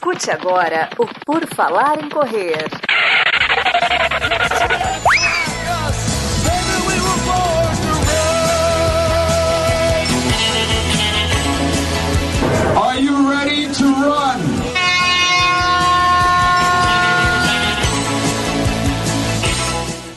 Escute agora o Por Falar em Correr. Are you ready to run?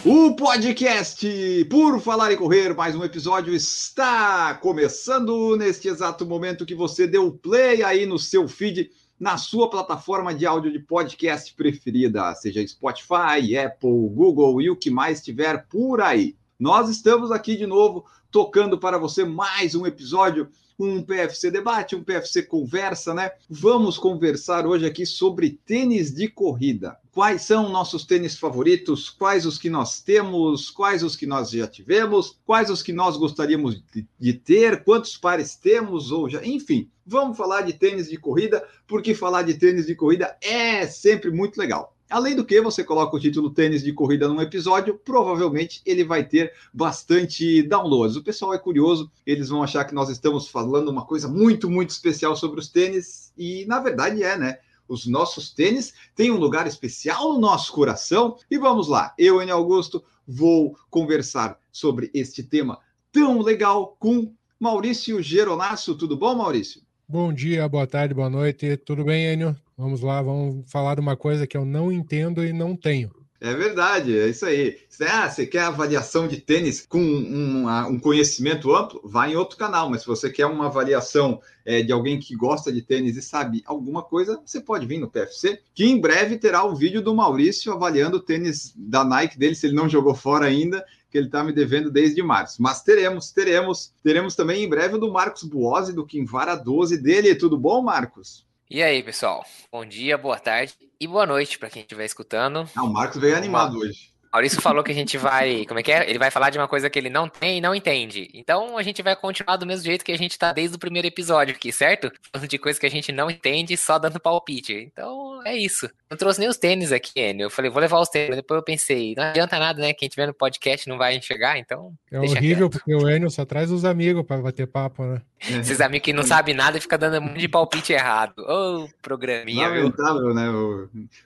O podcast Por Falar em Correr, mais um episódio está começando neste exato momento que você deu play aí no seu feed, na sua plataforma de áudio de podcast preferida, seja Spotify, Apple, Google e o que mais tiver por aí. Nós estamos aqui de novo tocando para você mais um episódio um PFC debate, um PFC conversa, né? Vamos conversar hoje aqui sobre tênis de corrida. Quais são nossos tênis favoritos? Quais os que nós temos? Quais os que nós já tivemos? Quais os que nós gostaríamos de, ter? Quantos pares temos? Ou já, enfim, vamos falar de tênis de corrida, porque falar de tênis de corrida é sempre muito legal. Além do que, você coloca o título tênis de corrida num episódio, provavelmente ele vai ter bastante downloads. O pessoal é curioso, eles vão achar que nós estamos falando uma coisa muito, muito especial sobre os tênis, e na verdade é, né? Os nossos tênis têm um lugar especial no nosso coração. E vamos lá, eu, Enio Augusto, vou conversar sobre este tema tão legal com Maurício Geronasso. Tudo bom, Maurício? Bom dia, boa tarde, boa noite. Tudo bem, Enio? Vamos lá, vamos falar de uma coisa que eu não entendo e não tenho. É verdade, é isso aí. Ah, você quer avaliação de tênis com um, um, conhecimento amplo? Vá em outro canal, mas se você quer uma avaliação é, de alguém que gosta de tênis e sabe alguma coisa, você pode vir no PFC, que em breve terá o vídeo do Maurício avaliando o tênis da Nike dele, se ele não jogou fora ainda, que ele está me devendo desde março. Mas teremos, teremos, teremos também em breve o do Marcos Buozzi, do Kinvara 12 dele. Tudo bom, Marcos? E aí, pessoal? Bom dia, boa tarde e boa noite para quem estiver escutando. Ah, o Marcos veio animado hoje. Maurício falou que a gente vai. Como é que é? Ele vai falar de uma coisa que ele não tem e não entende. Então a gente vai continuar do mesmo jeito que a gente tá desde o primeiro episódio aqui, certo? Falando de coisa que a gente não entende só dando palpite. Então é isso. Não trouxe nem os tênis aqui, Enio. Eu falei, vou levar os tênis. Depois eu pensei, não adianta nada, né? Quem tiver no podcast não vai enxergar, então. É horrível, quieto. porque o Enio só traz os amigos para bater papo, né? Esses amigos que não sabem nada e ficam dando um monte de palpite errado. Ô, oh, programinha. Lamentável, né?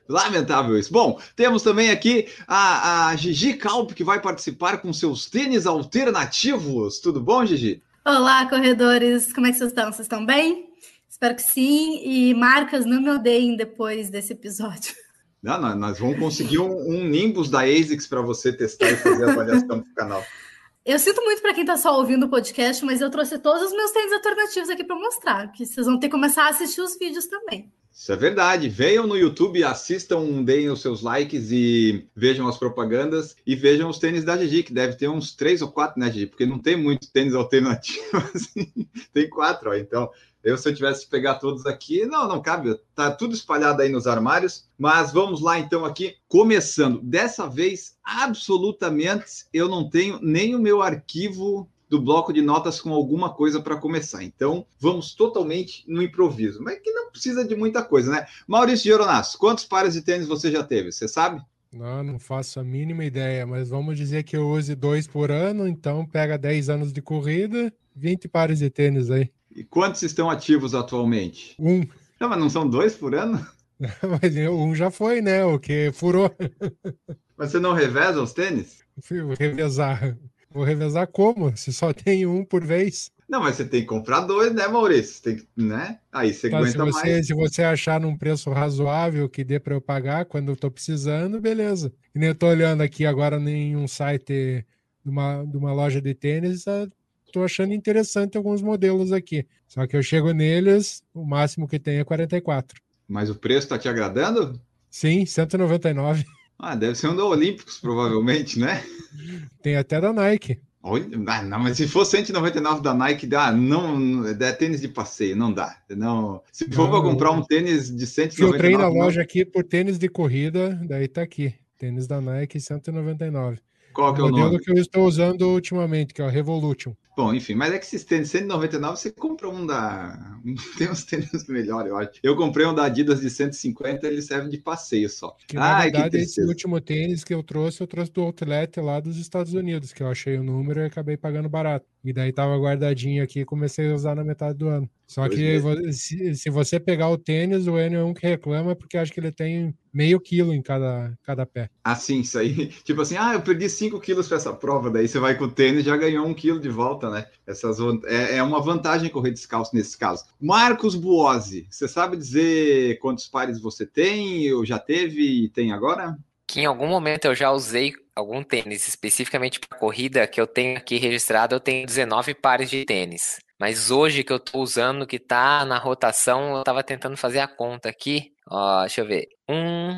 Lamentável isso. Bom, temos também aqui a, a Gigi Calp, que vai participar com seus tênis alternativos. Tudo bom, Gigi? Olá, corredores. Como é que vocês estão? Vocês estão bem? Espero que sim. E marcas, não me odeiem depois desse episódio. Não, não nós vamos conseguir um, um Nimbus da ASICS para você testar e fazer a avaliação do canal. Eu sinto muito para quem está só ouvindo o podcast, mas eu trouxe todos os meus tênis alternativos aqui para mostrar, que vocês vão ter que começar a assistir os vídeos também. Isso é verdade. Venham no YouTube, assistam, deem os seus likes e vejam as propagandas e vejam os tênis da Gigi, que deve ter uns três ou quatro, né, Gigi? Porque não tem muito tênis alternativo assim. tem quatro, ó. Então, eu, se eu tivesse que pegar todos aqui, não, não cabe, tá tudo espalhado aí nos armários. Mas vamos lá então aqui, começando. Dessa vez, absolutamente, eu não tenho nem o meu arquivo do bloco de notas com alguma coisa para começar. Então, vamos totalmente no improviso. Mas que não precisa de muita coisa, né? Maurício Geronas, quantos pares de tênis você já teve? Você sabe? Não, não faço a mínima ideia, mas vamos dizer que eu use dois por ano, então pega 10 anos de corrida, 20 pares de tênis aí. E quantos estão ativos atualmente? Um. Não, mas não são dois por ano? mas um já foi, né? O que furou. Mas você não reveza os tênis? Vou revezar. Vou revezar como? Se só tem um por vez. Não, mas você tem que comprar dois, né, Maurício? Tem que, né? Aí você tá, aguenta se você, mais. Se você achar num preço razoável que dê para eu pagar quando eu tô precisando, beleza. E nem eu tô olhando aqui agora em um site de uma, de uma loja de tênis, estou achando interessante alguns modelos aqui. Só que eu chego neles, o máximo que tem é 44. Mas o preço está te agradando? Sim, 199. Ah, deve ser um da Olímpicos, provavelmente, né? Tem até da Nike. Ah, não, mas se for 199 da Nike, dá, não, é tênis de passeio, não dá. Não, se for para comprar um tênis de 199... Filtrei na loja aqui por tênis de corrida, daí tá aqui. Tênis da Nike, 199. Qual que é o, o modelo nome? que eu estou usando ultimamente, que é o Revolution. Bom, enfim, mas é que esses tênis 199, você compra um da, Tem uns tênis melhores, eu acho. Eu comprei um da Adidas de 150, ele serve de passeio só. Que, na Ai, que verdade, esse último tênis que eu trouxe, eu trouxe do outlet lá dos Estados Unidos, que eu achei o número e acabei pagando barato. E daí tava guardadinho aqui e comecei a usar na metade do ano. Só Pois que é. se, se você pegar o tênis, o Enio é um que reclama porque acha que ele tem meio quilo em cada, cada pé. Assim, isso aí. Tipo assim, ah, eu perdi 5 quilos para essa prova. Daí você vai com o tênis já ganhou um quilo de volta, né? Essas, é, é uma vantagem correr descalço nesse caso. Marcos Buozzi, você sabe dizer quantos pares você tem, ou já teve e tem agora? Que em algum momento eu já usei algum tênis, especificamente para corrida, que eu tenho aqui registrado, eu tenho 19 pares de tênis. Mas hoje que eu tô usando, que tá na rotação, eu tava tentando fazer a conta aqui. Ó, deixa eu ver. Um,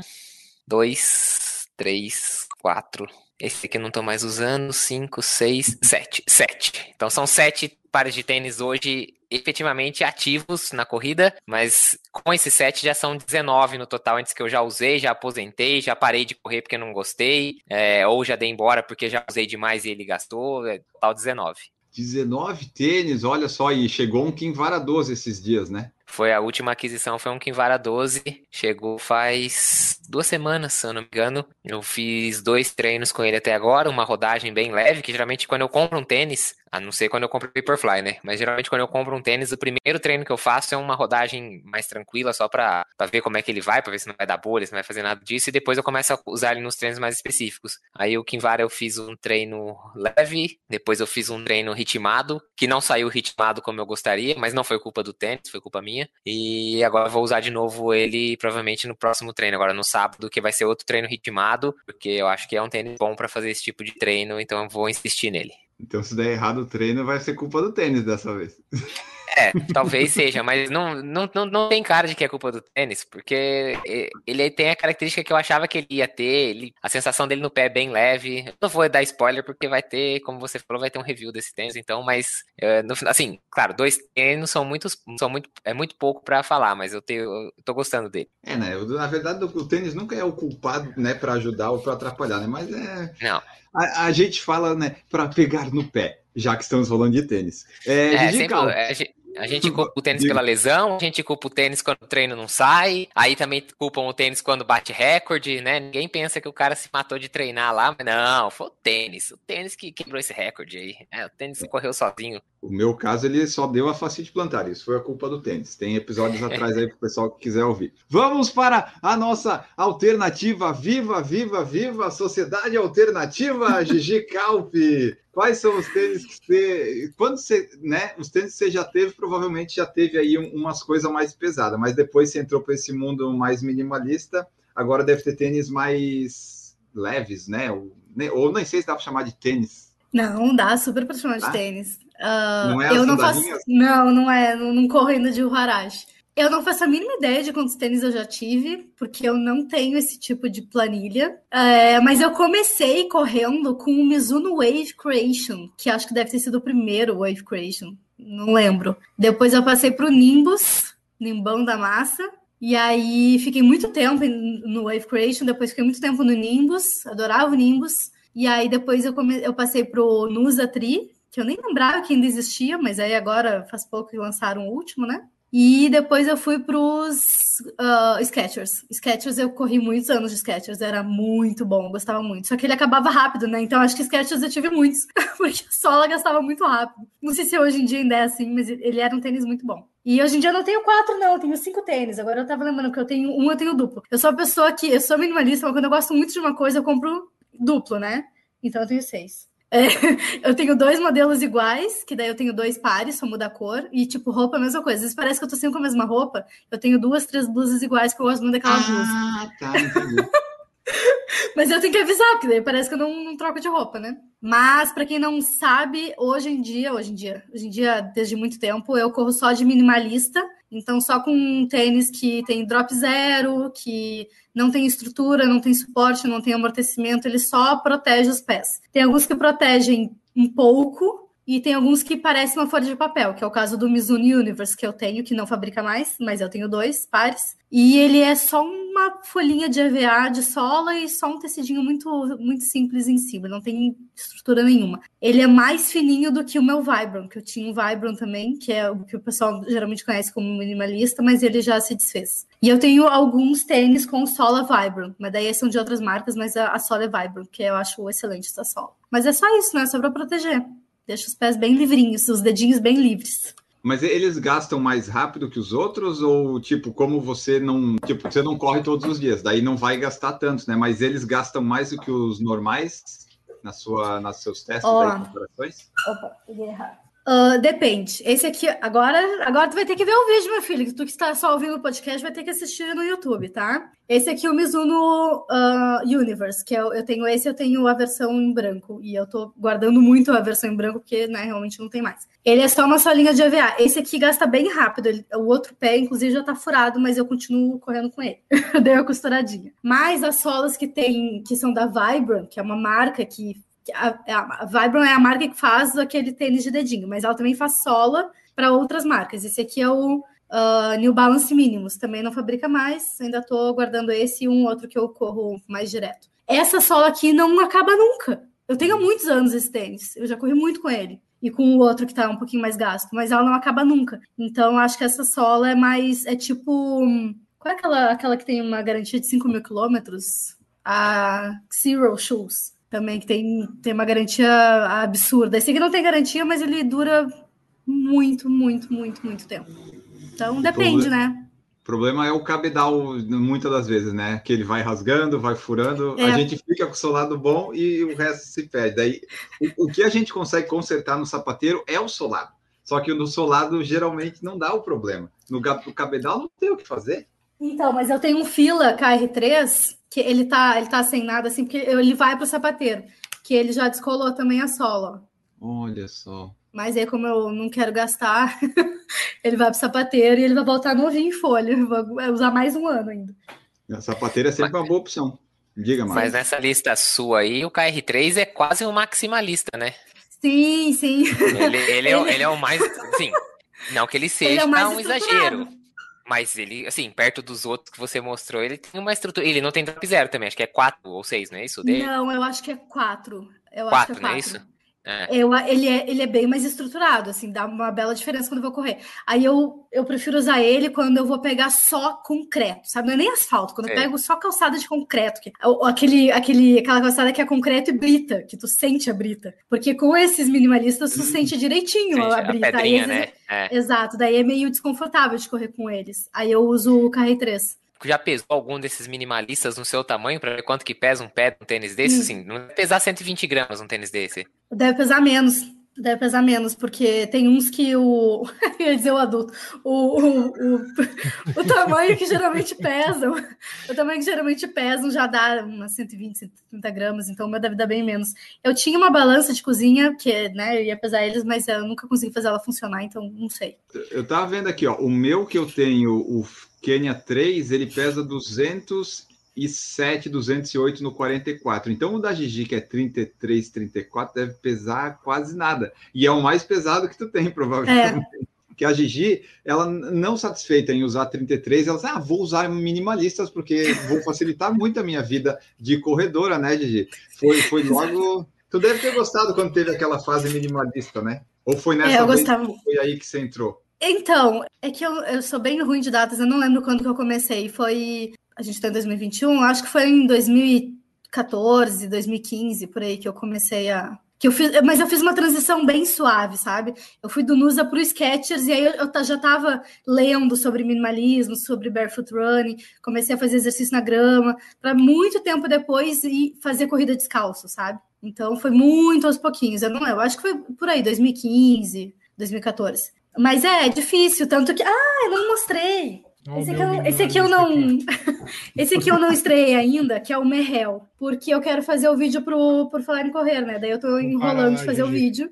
dois, três, quatro. Esse aqui eu não tô mais usando. Cinco, seis, sete. Sete. Então são sete pares de tênis hoje efetivamente ativos na corrida, mas com esses sete já são 19 no total antes que eu já usei, já aposentei, já parei de correr porque não gostei, é, ou já dei embora porque já usei demais e ele gastou, é, total 19. 19 tênis, olha só, e chegou um Kinvara 12 esses dias, né? Foi a última aquisição, foi um Kinvara 12, chegou faz duas semanas, se eu não me engano. Eu fiz dois treinos com ele até agora, uma rodagem bem leve, que geralmente quando eu compro um tênis, a não ser quando eu compro Vaporfly, né? Mas geralmente quando eu compro um tênis, o primeiro treino que eu faço é uma rodagem mais tranquila, só pra, pra ver como é que ele vai, pra ver se não vai dar bolha, se não vai fazer nada disso, e depois eu começo a usar ele nos treinos mais específicos. Aí o Kinvara eu fiz um treino leve, depois eu fiz um treino ritmado, que não saiu ritmado como eu gostaria, mas não foi culpa do tênis, foi culpa minha. E agora eu vou usar de novo ele provavelmente no próximo treino, agora no sábado, que vai ser outro treino ritmado, porque eu acho que é um tênis bom pra fazer esse tipo de treino, então eu vou insistir nele. Então, se der errado o treino, vai ser culpa do tênis dessa vez. É, talvez seja, mas não, não, não, não tem cara de que é culpa do tênis, porque ele tem a característica que eu achava que ele ia ter, ele- a sensação dele no pé é bem leve. Eu não vou dar spoiler, porque vai ter, como você falou, vai ter um review desse tênis, então, mas, eh, no final- assim, claro, dois tênis são muitos, são muito, é muito pouco pra falar, mas eu, tenho, eu tô gostando dele. É, né? Na verdade, o tênis nunca é o culpado, né, para ajudar ou para atrapalhar, né? Mas é. Não. A, a gente fala, né, para pegar no pé, já que estamos falando de tênis. É, É, sempre, Cal, a gente, culpa o tênis pela lesão, a gente culpa o tênis quando o treino não sai, aí também culpam o tênis quando bate recorde, né? Ninguém pensa que o cara se matou de treinar lá, mas não, foi o tênis, o tênis que quebrou esse recorde aí. É, o tênis que correu sozinho. O meu caso, ele só deu a facite plantar. Isso foi a culpa do tênis. Tem episódios atrás aí para o pessoal que quiser ouvir. Vamos para a nossa alternativa viva, viva, viva, Sociedade Alternativa, Gigi Calpe. Quais são os tênis que você. Quando você. Né, os tênis que você já teve, provavelmente já teve aí um- umas coisas mais pesadas, mas depois você entrou para esse mundo mais minimalista, agora deve ter tênis mais leves, né? Ou, ne- ou nem sei se dá para chamar de tênis. Não, dá super pra chamar de Dá? tênis. Ah, Não é eu não faço. Não, não é. Não, não corro ainda de Uharashi. Eu não faço a mínima ideia de quantos tênis eu já tive, porque eu não tenho esse tipo de planilha. É, mas eu comecei correndo com o Mizuno Wave Creation, que acho que deve ter sido o primeiro Wave Creation. Não lembro. Depois eu passei pro Nimbus, Nimbão da Massa. E aí fiquei muito tempo em- no Wave Creation, depois fiquei muito tempo no Nimbus, adorava o Nimbus. E aí depois eu, come... eu passei pro Nusa Tri, que eu nem lembrava que ainda existia, mas aí agora faz pouco que lançaram o último, né? E depois eu fui pros uh, Skechers. Skechers eu corri muitos anos de Skechers, era muito bom, gostava muito. Só que ele acabava rápido, né? Então acho que Skechers eu tive muitos, porque a sola gastava muito rápido. Não sei se hoje em dia ainda é assim, mas ele era um tênis muito bom. E hoje em dia eu não tenho quatro, não, eu tenho cinco tênis. Agora eu tava lembrando que eu tenho um, eu tenho duplo. Eu sou a pessoa que, eu sou minimalista, mas quando eu gosto muito de uma coisa, eu compro duplo, né? Então eu tenho seis. É, eu tenho dois modelos iguais, que daí eu tenho dois pares, só muda a cor, e tipo, roupa é a mesma coisa. Às vezes parece que eu tô sempre com a mesma roupa, eu tenho duas, três blusas iguais, porque eu gosto muito daquela blusa. Ah, tá, entendi. Mas eu tenho que avisar, porque daí parece que eu não, não troco de roupa, né? Mas, pra quem não sabe, hoje em dia, hoje em dia, hoje em dia, desde muito tempo, eu corro só de minimalista. Então, só com um tênis que tem drop zero, que não tem estrutura, não tem suporte, não tem amortecimento, ele só protege os pés. Tem alguns que protegem um pouco, e tem alguns que parecem uma folha de papel, que é o caso do Mizuno Universe, que eu tenho, que não fabrica mais, mas eu tenho dois pares. E ele é só uma folhinha de EVA de sola e só um tecidinho muito, muito simples em cima, não tem estrutura nenhuma. Ele é mais fininho do que o meu Vibram, que eu tinha um Vibram também, que é o que o pessoal geralmente conhece como minimalista, mas ele já se desfez. E eu tenho alguns tênis com sola Vibram, mas daí são de outras marcas, mas a, a sola é Vibram, que eu acho excelente essa sola. Mas é só isso, né? Só para proteger. Deixa os pés bem livrinhos, os dedinhos bem livres. Mas eles gastam mais rápido que os outros ou tipo como você não tipo você não corre todos os dias, daí não vai gastar tanto, né? Mas eles gastam mais do que os normais na sua nas seus testes aí, comparações? Opa, peguei errado. Ah, depende. Esse aqui, agora, agora tu vai ter que ver o vídeo, meu filho. Tu que está só ouvindo o podcast vai ter que assistir no YouTube, tá? Esse aqui é o Mizuno ah, Universe, que eu, eu tenho esse, eu tenho a versão em branco. E eu tô guardando muito a versão em branco, porque né, realmente não tem mais. Ele é só uma solinha de EVA. Esse aqui gasta bem rápido. ele- o outro pé, inclusive, já tá furado, mas eu continuo correndo com ele. Dei uma costuradinha. Mas as solas que tem, que são da Vibram, que é uma marca que a, a Vibram é a marca que faz aquele tênis de dedinho, mas ela também faz sola para outras marcas. Esse aqui é o ah, New Balance Minimus, também não fabrica mais, ainda estou guardando esse e um outro que eu corro mais direto. Essa sola aqui não acaba nunca. Eu tenho há muitos anos esse tênis, eu já corri muito com ele. E com o outro que tá um pouquinho mais gasto, mas ela não acaba nunca. Então, acho que essa sola é mais. É tipo. Qual é aquela, aquela que tem uma garantia de 5 mil quilômetros? A Zero Shoes também, que tem, tem uma garantia absurda. Esse aqui não tem garantia, mas ele dura muito, muito, muito, muito tempo. Então depende, né? O problema é o cabedal, muitas das vezes, né? Que ele vai rasgando, vai furando, É. a gente fica com o solado bom e o resto se perde. Daí, o, o que a gente consegue consertar no sapateiro é o solado. Só que no solado geralmente não dá o problema. No cabedal não tem o que fazer. Então, mas eu tenho um fila KR3 que ele tá, ele tá sem nada assim, porque ele vai pro sapateiro, que ele já descolou também a sola. ó. Olha só. Mas aí, como eu não quero gastar, ele vai pro sapateiro e ele vai voltar novinho em folha. Eu Vou usar mais um ano ainda. A sapateira é sempre uma boa opção. Diga, Mas mais. nessa lista sua aí, o KR3 é quase um maximalista, né? Sim, sim. Ele, ele, é, o- ele é o mais. Sim. Não que ele seja Ele é o mais um exagero. Mas ele, assim, perto dos outros que você mostrou, ele tem uma estrutura. Ele não tem drop zero também, acho que é 4 ou 6, não é isso? Dele? Não, eu acho que é quatro. Eu acho Quatro, que é não é quatro. isso? É. Eu, ele, é, ele é bem mais estruturado, assim, dá uma bela diferença quando eu vou correr. Aí eu, eu prefiro usar ele quando eu vou pegar só concreto, sabe? Não é nem asfalto, quando eu Sei. pego só calçada de concreto, que, ou aquele, aquele, aquela calçada que é concreto e brita, que tu sente a brita. Porque com esses minimalistas tu sente direitinho Sente a a brita. Aí, pedrinha, vezes, né? É. Exato, daí é meio desconfortável de correr com eles. Aí eu uso o KR3. Já pesou algum desses minimalistas no seu tamanho pra ver quanto que pesa um pé de um tênis desse? Hum. Assim, não deve pesar 120 gramas um tênis desse. Deve pesar menos. Deve pesar menos, porque tem uns que o. eu ia dizer o adulto. O, o, o, o tamanho que geralmente pesam. O tamanho que geralmente pesam já dá umas 120, 130 gramas, então o meu deve dar bem menos. Eu tinha uma balança de cozinha, que né, eu ia pesar eles, mas eu nunca consegui fazer ela funcionar, então não sei. Eu tava vendo aqui, ó. O meu que eu tenho, o Kenya 3, ele pesa 207, 208 no 44. Então o da Gigi, que é 33, 34, deve pesar quase nada. E é o mais pesado que tu tem, provavelmente. Que a Gigi, ela não satisfeita em usar 33, ela diz, ah, vou usar minimalistas porque vou facilitar muito a minha vida de corredora, né, Gigi? Foi, foi logo. Tu deve ter gostado quando teve aquela fase minimalista, né? Ou foi nessa É, eu gostava. que foi aí que você entrou? Então, é que eu, eu sou bem ruim de datas, eu não lembro quando que eu comecei. Foi. A gente tá em 2021, acho que foi em 2014, 2015, por aí que eu comecei a. Que eu fiz, mas eu fiz uma transição bem suave, sabe? Eu fui do Nusa pro Skechers e aí eu, eu já tava lendo sobre minimalismo, sobre barefoot running, comecei a fazer exercício na grama, para muito tempo depois e fazer corrida descalço, sabe? Então foi muito aos pouquinhos. Eu não eu acho que foi por aí, 2015, 2014. Mas é, é difícil, tanto que. Ah, eu não mostrei. Esse aqui, eu, esse aqui eu não. esse aqui eu não estreiei ainda, que é o Merrell. Porque eu quero fazer o vídeo pro, por falar em correr, né? Daí eu tô enrolando de fazer o vídeo.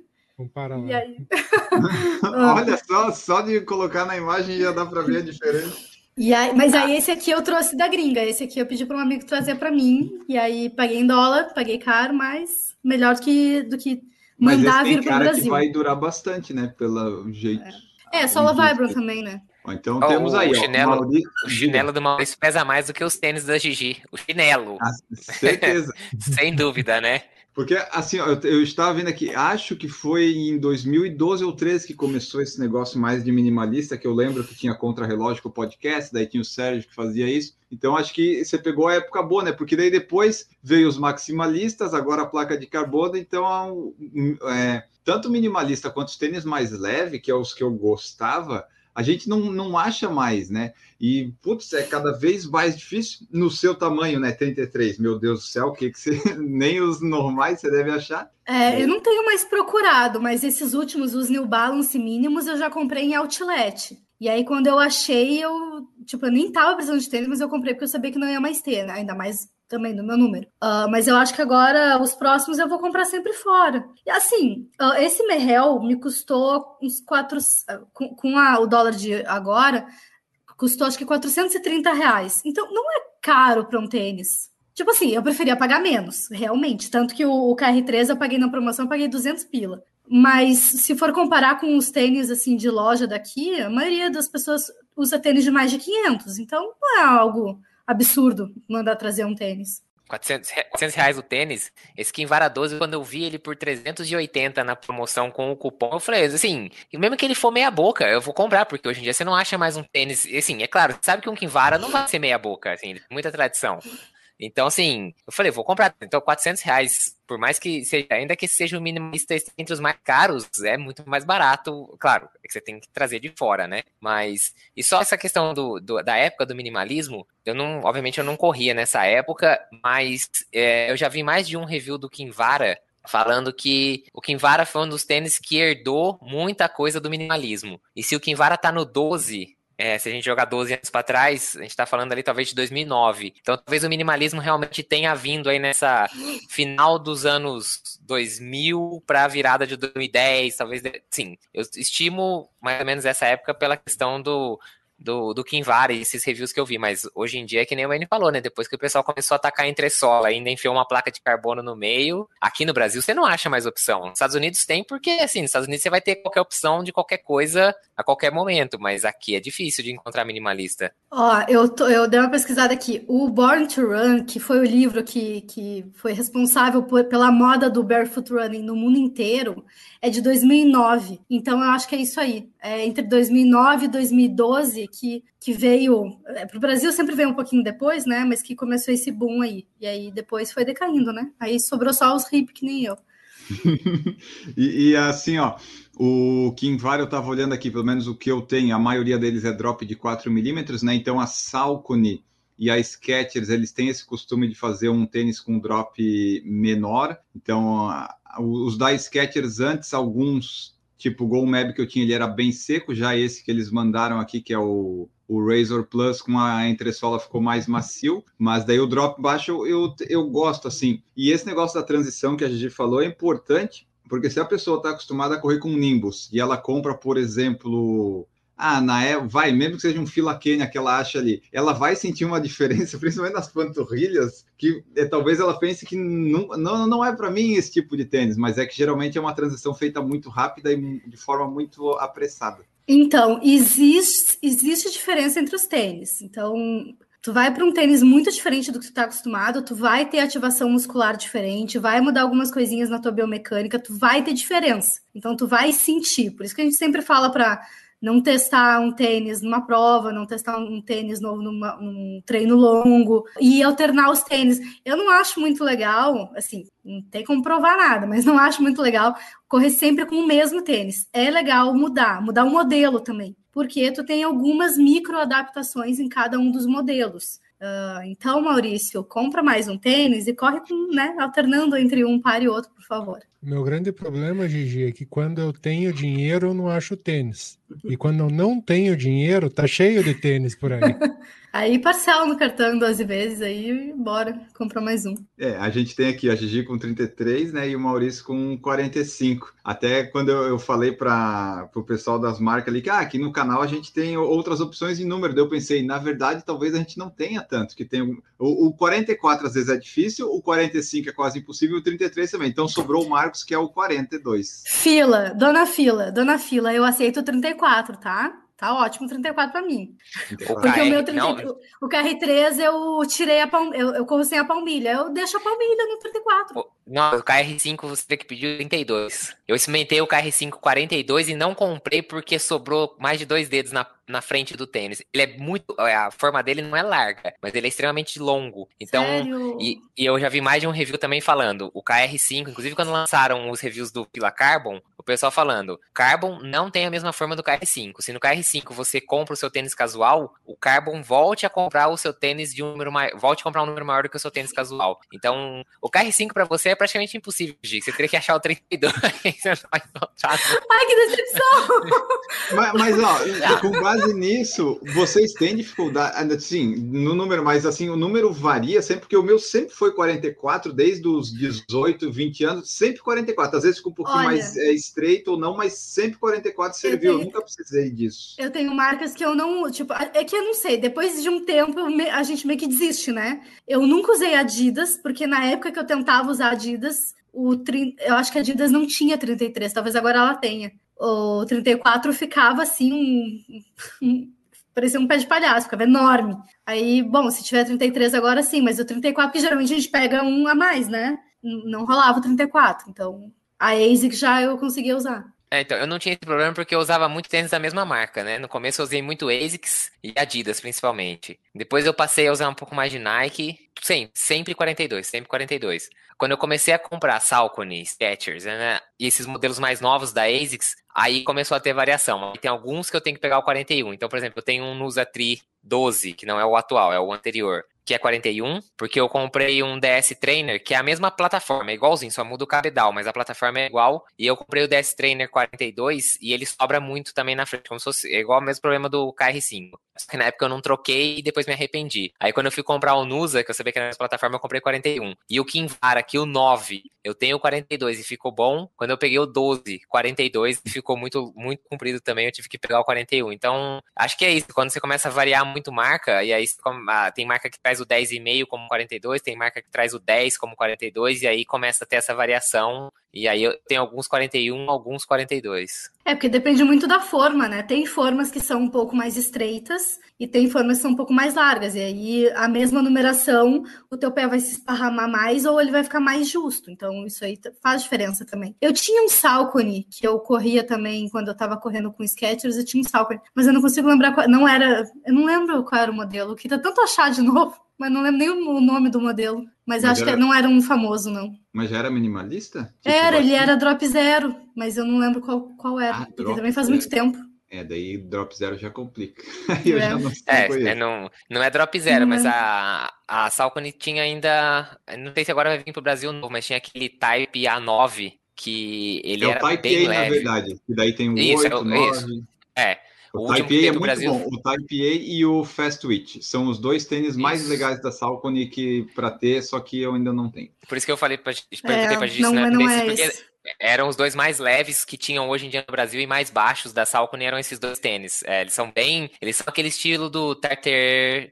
Lá. aí. Olha só, só de colocar na imagem já dá para ver a diferença. E aí, mas aí esse aqui eu trouxe da gringa. Esse aqui eu pedi para um amigo trazer para mim. E aí paguei em dólar, paguei caro, mas melhor do que, do que Mas mandar vir para o cara que Brasil. vai durar bastante, né? Pelo jeito. É, Sola Entendi. Vibram também, né? Então oh, temos aí, o chinelo, ó, Maurício... o chinelo do Maurício pesa mais do que os tênis da Gigi. O chinelo. Ah, certeza. Sem dúvida, né? Porque, assim, eu, eu, estava vendo aqui, acho que foi em 2012 ou 13 que começou esse negócio mais de minimalista, que eu lembro que tinha Contra-Relógio com o podcast, daí tinha o Sérgio que fazia isso. Então, acho que você pegou a época boa, né? Porque daí depois veio os maximalistas, agora a placa de carbono, então, é, tanto minimalista quanto os tênis mais leve, que é os que eu gostava, a gente não, não acha mais, né? E, putz, é cada vez mais difícil no seu tamanho, né? 33. Meu Deus do céu, o que, que você. Nem os normais você deve achar. É, eu não tenho mais procurado, mas esses últimos, os New Balance mínimos, eu já comprei em outlet. E aí, quando eu achei, eu, tipo, eu nem tava precisando de tênis, mas eu comprei porque eu sabia que não ia mais ter, né? Ainda mais também no meu número. Uh, mas eu acho que agora os próximos eu vou comprar sempre fora. E assim, uh, esse Merrell me custou uns quatro. Uh, com, com a, o dólar de agora, custou acho que 430 reais. Então não é caro para um tênis. Tipo assim, eu preferia pagar menos, realmente. Tanto que o, o KR3 eu paguei na promoção, eu paguei 200 pila. Mas se for comparar com os tênis assim de loja daqui, a maioria das pessoas usa tênis de mais de 500. Então não é algo absurdo mandar trazer um tênis. 400, 400 reais o tênis, esse Kinvara 12, quando eu vi ele por 380 na promoção com o cupom, eu falei assim, mesmo que ele for meia boca, eu vou comprar, porque hoje em dia você não acha mais um tênis, assim, é claro, sabe que um Kinvara não vai ser meia boca, assim, muita tradição. Então, assim, eu falei, vou comprar. Então, 400 reais, por mais que seja, ainda que seja o minimalista entre os mais caros, é muito mais barato. Claro, é que você tem que trazer de fora, né? Mas, e só essa questão do, do da época do minimalismo, eu não, obviamente, eu não corria nessa época, mas é, eu já vi mais de um review do Kinvara falando que o Kinvara foi um dos tênis que herdou muita coisa do minimalismo. E se o Kinvara tá no 12, é, se a gente jogar 12 anos para trás, a gente está falando ali talvez de 2009. Então, talvez o minimalismo realmente tenha vindo aí nessa final dos anos 2000 para a virada de 2010, talvez. Sim, eu estimo mais ou menos essa época pela questão do do, do Kinvara e esses reviews que eu vi, mas hoje em dia é que nem o Wayne falou, né? Depois que o pessoal começou a atacar entre sola, ainda enfiou uma placa de carbono no meio, aqui no Brasil você não acha mais opção. Nos Estados Unidos tem, porque assim, nos Estados Unidos você vai ter qualquer opção de qualquer coisa a qualquer momento, mas aqui é difícil de encontrar minimalista. Ó, eu, tô, eu dei uma pesquisada aqui. O Born to Run, que foi o livro que, que foi responsável por, pela moda do barefoot running no mundo inteiro, é de 2009. Então eu acho que é isso aí. É entre 2009 e 2012 que, que veio. É, para o Brasil sempre veio um pouquinho depois, né? Mas que começou esse boom aí. E aí depois foi decaindo, né? Aí sobrou só os hip que nem eu. e, e, assim, ó, o Kinvar eu estava olhando aqui, pelo menos o que eu tenho, a maioria deles é drop de 4 milímetros, né? Então a Salcone e a Skechers, eles têm esse costume de fazer um tênis com drop menor. Então, os da Skechers antes, alguns, tipo o Go Mab que eu tinha, ele era bem seco, já esse que eles mandaram aqui, que é o, o Razor Plus com a entressola ficou mais macio, mas daí o drop baixo eu, eu gosto assim. E esse negócio da transição que a gente falou é importante, porque se a pessoa está acostumada a correr com Nimbus e ela compra, por exemplo, ah, na é, vai, mesmo que seja um fila Kenya que ela acha ali, ela vai sentir uma diferença, principalmente nas panturrilhas, que é, talvez ela pense que não, não, não é para mim esse tipo de tênis, mas é que geralmente é uma transição feita muito rápida e de forma muito apressada. Então, existe, existe diferença entre os tênis. Então, tu vai para um tênis muito diferente do que tu está acostumado, tu vai ter ativação muscular diferente, vai mudar algumas coisinhas na tua biomecânica, tu vai ter diferença. Então, tu vai sentir. Por isso que a gente sempre fala para não testar um tênis numa prova, não testar um tênis novo num treino longo e alternar os tênis. Eu não acho muito legal, assim, não tem como provar nada, mas não acho muito legal correr sempre com o mesmo tênis. É legal mudar, mudar o modelo também, porque tu tem algumas micro adaptações em cada um dos modelos. Uh, então, Maurício, compra mais um tênis e corre né, alternando entre um par e outro, por favor. Meu grande problema, Gigi, é que quando eu tenho dinheiro, eu não acho tênis. E quando eu não tenho dinheiro, tá cheio de tênis por aí. Aí parcela no cartão 12 vezes, aí bora, compra mais um. É, a gente tem aqui a Gigi com 33, né, e o Maurício com 45. Até quando eu, eu falei para o pessoal das marcas ali que ah, aqui no canal a gente tem outras opções de número, daí eu pensei, na verdade, talvez a gente não tenha tanto, que tem o, o 44 às vezes é difícil, o 45 é quase impossível, e o 33 também. Então sobrou o Marcos, que é o 42. Fila, dona Fila, dona Fila, eu aceito o 34, tá? Tá ótimo 34 para mim. O Porque KR o meu 30, não, o- o KR3 eu tirei a palmilha, eu, eu corro sem a palmilha. Eu deixo a palmilha no 34. o- não, o KR5 você tem que pedir 32. Eu experimentei o KR5 42 e não comprei porque sobrou mais de dois dedos na, na frente do tênis. Ele é muito. A forma dele não é larga, mas ele é extremamente longo. Então. E, e eu já vi mais de um review também falando, o KR5, inclusive quando lançaram os reviews do Pila Carbon, o pessoal falando, Carbon não tem a mesma forma do KR5. Se no KR5 você compra o seu tênis casual, o Carbon volte a comprar o seu tênis de um número maior, volte a comprar um número maior do que o seu tênis casual. Então, o KR5 pra você é praticamente impossível, Gi. Você teria que achar o 32. Você não vai encontrar. Ai, que decepção! Mas, mas, ó, com base nisso, vocês têm dificuldade, assim, no número, mas assim, o número varia sempre, porque o meu sempre foi 44, desde os 18, 20 anos, sempre 44. Às vezes fica um pouquinho Olha. mais é, estreito ou não, mas sempre 44 serviu. Eu tenho- nunca precisei disso. Eu tenho marcas que eu não. Tipo, é que eu não sei. Depois de um tempo, eu a gente meio que desiste, né? Eu nunca usei Adidas, porque na época que eu tentava usar Adidas, o eu acho que a Adidas não tinha 33, talvez agora ela tenha. O 34 ficava assim, um, um- parecia um pé de palhaço, ficava enorme. Aí, bom, se tiver 33 agora sim, mas o 34, que geralmente a gente pega um a mais, né? Não rolava o 34, então a ASIC já eu conseguia usar. É, então, eu não tinha esse problema porque eu usava muito tênis da mesma marca, né? No começo eu usei muito ASICS e Adidas, principalmente. Depois eu passei a usar um pouco mais de Nike. Sim, sempre 42, sempre 42. Quando eu comecei a comprar Saucony, Skechers, né? E esses modelos mais novos da ASICS, aí começou a ter variação. Tem alguns que eu tenho que pegar o 41. Então, por exemplo, eu tenho um Nusa Tri 12, que não é o atual, é o anterior. Que é 41, porque eu comprei um DS Trainer, que é a mesma plataforma, é igualzinho, só muda o cabedal, mas a plataforma é igual. E eu comprei o DS Trainer 42 e ele sobra muito também na frente, como se fosse é igual o mesmo problema do KR5. Só que na época eu não troquei e depois me arrependi. Aí quando eu fui comprar o Nusa, que eu sabia que era a mesma plataforma, eu comprei 41. E o Kinvara, aqui o 9, eu tenho o 42 e ficou bom. Quando eu peguei o 12, 42 e ficou muito, muito comprido também, eu tive que pegar o 41. Então, acho que é isso. Quando você começa a variar muito marca, e aí ah, tem marca que traz o 10,5 como 42, tem marca que traz o 10 como 42, e aí começa a ter essa variação. E aí eu tenho alguns 41, alguns 42. É, porque depende muito da forma, né? Tem formas que são um pouco mais estreitas e tem formas que são um pouco mais largas. E aí, a mesma numeração, o teu pé vai se esparramar mais ou ele vai ficar mais justo. Então, isso aí faz diferença também. Eu tinha um Salcone, que eu corria também quando eu tava correndo com Skechers, eu tinha um Salcone. Mas eu não consigo lembrar qual... Não era... Eu não lembro qual era o modelo. Eu queria tanto achar de novo, mas não lembro nem o nome do modelo. Mas, Mas acho era- que não era um famoso, não. Mas já era minimalista? Tipo, Era, ele assim? era drop zero, mas eu não lembro qual, qual era. Ah, porque drop também faz zero. muito tempo. É, daí drop zero já complica. Aí eu É. já não, não É, conheço. é não, não é drop zero, Não mas é. a, a Salcone tinha ainda. Não sei se agora vai vir pro Brasil novo, mas tinha aquele Type A9 que ele É o era Type bem A, na leve. verdade. Que daí tem o Isso, 8, é o- 9. isso. É, O, A é muito Brasil- bom. O Type A e o Fast Twitch são os dois tênis mais Isso. legais da Salcone que para ter, só que eu ainda não tenho. por isso que eu falei pra, perguntei pra Gi se não, era não é porque esse. eram os dois mais leves que tinham hoje em dia no Brasil e mais baixos da Salcone eram esses dois tênis. É, eles são bem. Eles são aquele estilo do Tartar.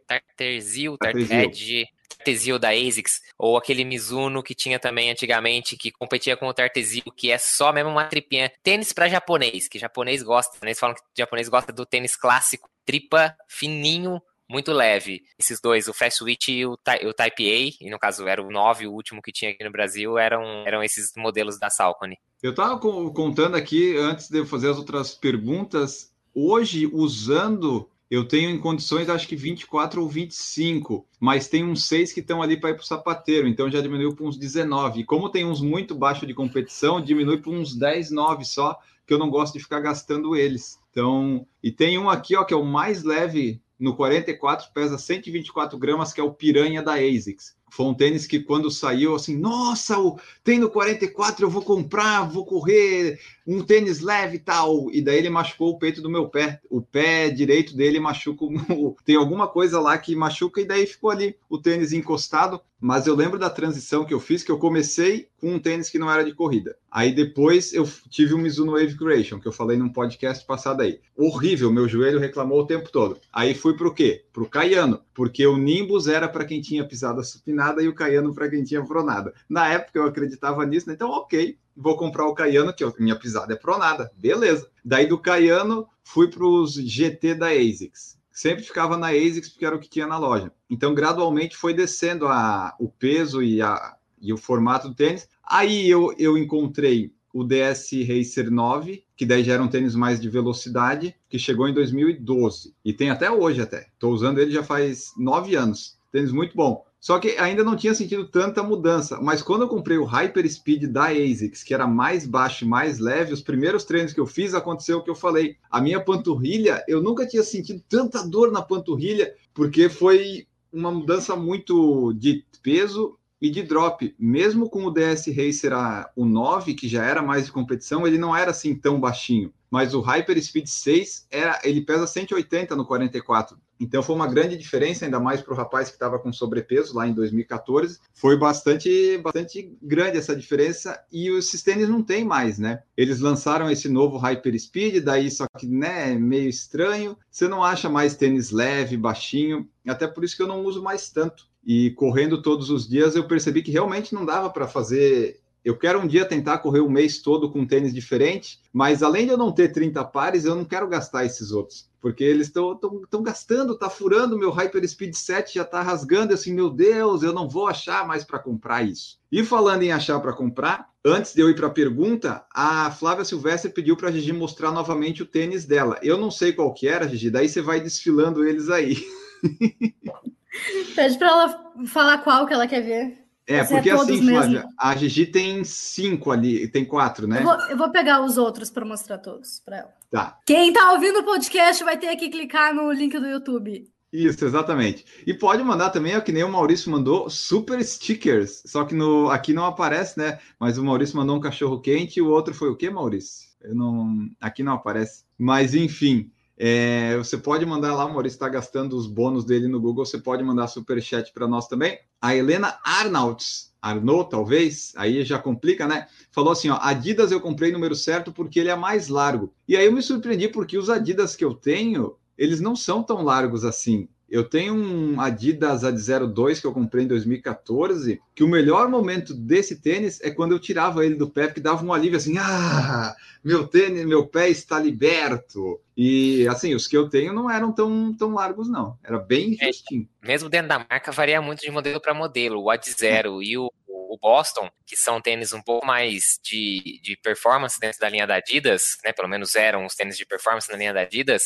Tarterzil, Tarterzil. Tartesil da ASICS, ou aquele Mizuno que tinha também antigamente, que competia com o Tartesil, que é só mesmo uma tripinha. Tênis pra japonês, que japonês gosta, né? Eles falam que japonês gosta do tênis clássico, tripa, fininho, muito leve. Esses dois, o Fast Switch e o, o Type A, e no caso era o 9, o último que tinha aqui no Brasil, eram, eram esses modelos da Salcone. Eu estava contando aqui, antes de eu fazer as outras perguntas, hoje, usando, eu tenho em condições, acho que 24 ou 25, mas tem uns 6 que estão ali para ir para o sapateiro, então já diminuiu para uns 19. E como tem uns muito baixo de competição, diminui para uns 10, 9 só, que eu não gosto de ficar gastando eles. Então, e tem um aqui, ó, que é o mais leve no 44, pesa 124 gramas, que é o Piranha da ASICS. Foi um tênis que quando saiu, assim, nossa, o, tem no 44, eu vou comprar, vou correr, um tênis leve e tal. E daí ele machucou o peito do meu pé. O pé direito dele machuca. Tem alguma coisa lá que machuca, e daí ficou ali o tênis encostado. Mas eu lembro da transição que eu fiz, que eu comecei com um tênis que não era de corrida. Aí depois eu tive um Mizuno Wave Creation, que eu falei num podcast passado aí. Horrível, meu joelho reclamou o tempo todo. Aí fui pro quê? Pro Caiano, porque o Nimbus era para quem tinha pisada supinada nada e o Caiano para quem tinha pronada. Na época eu acreditava nisso, né? então ok, vou comprar o Caiano, que minha pisada é pronada, beleza. Daí do Caiano fui para os GT da ASICS. Sempre ficava na ASICS porque era o que tinha na loja. Então gradualmente foi descendo a, o peso e, a, e o formato do tênis. Aí eu, eu encontrei o DS Racer 9, que daí já era um tênis mais de velocidade, que chegou em 2012. E tem até hoje até. Estou usando ele já faz nove anos. Tênis muito bom. Só que ainda não tinha sentido tanta mudança. Mas quando eu comprei o Hyper Speed da ASICS, que era mais baixo e mais leve, os primeiros treinos que eu fiz, aconteceu o que eu falei. A minha panturrilha, eu nunca tinha sentido tanta dor na panturrilha, porque foi uma mudança muito de peso e de drop, mesmo com o DS Racer a, o 9, que já era mais de competição, ele não era assim tão baixinho. Mas o Hyper Speed 6 era, ele pesa 180 no 44. Então foi uma grande diferença, ainda mais para o rapaz que estava com sobrepeso lá em 2014. Foi bastante, bastante grande essa diferença e os tênis não tem mais, né? Eles lançaram esse novo Hyper Speed, daí só que né, meio estranho. Você não acha mais tênis leve, baixinho. Até por isso que eu não uso mais tanto. E correndo todos os dias, eu percebi que realmente não dava para fazer. Eu quero um dia tentar correr o mês todo com um tênis diferente, mas além de eu não ter 30 pares, eu não quero gastar esses outros, porque eles estão gastando, tá furando, meu Hyper Speed 7 já está rasgando, assim, meu Deus, eu não vou achar mais para comprar isso. E falando em achar para comprar, antes de eu ir para a pergunta, a Flávia Silvestre pediu para a Gigi mostrar novamente o tênis dela. Eu não sei qual que era, Gigi, daí você vai desfilando eles aí. Pede para ela falar qual que ela quer ver. É, Esse porque é assim, Flávia, mesmo. a Gigi tem cinco ali, tem quatro, né? Eu vou, eu vou pegar os outros para mostrar todos para ela. Tá. Quem tá ouvindo o podcast vai ter que clicar no link do YouTube. Isso, exatamente. E pode mandar também, é que nem o Maurício mandou, super stickers. Só que no, aqui não aparece, né? Mas o Maurício mandou um cachorro quente e o outro foi o quê, Maurício? Eu não, aqui não aparece. Mas enfim, é, você pode mandar lá, o Maurício está gastando os bônus dele no Google, você pode mandar super chat para nós também. A Helena Arnauts, Arnaud, talvez, aí já complica, né? Falou assim: ó, Adidas eu comprei número certo porque ele é mais largo. E aí eu me surpreendi porque os Adidas que eu tenho, eles não são tão largos assim. Eu tenho um Adidas Ad02 que eu comprei em 2014, que o melhor momento desse tênis é quando eu tirava ele do pé, que dava um alívio assim, ah, meu tênis, meu pé está liberto. E assim, os que eu tenho não eram tão, tão largos, não. Era bem é, justinho. mesmo dentro da marca, varia muito de modelo para modelo. O Ad0 e o, o Boston, que são tênis um pouco mais de, de performance dentro da linha da Adidas, né? Pelo menos eram os tênis de performance na linha da Adidas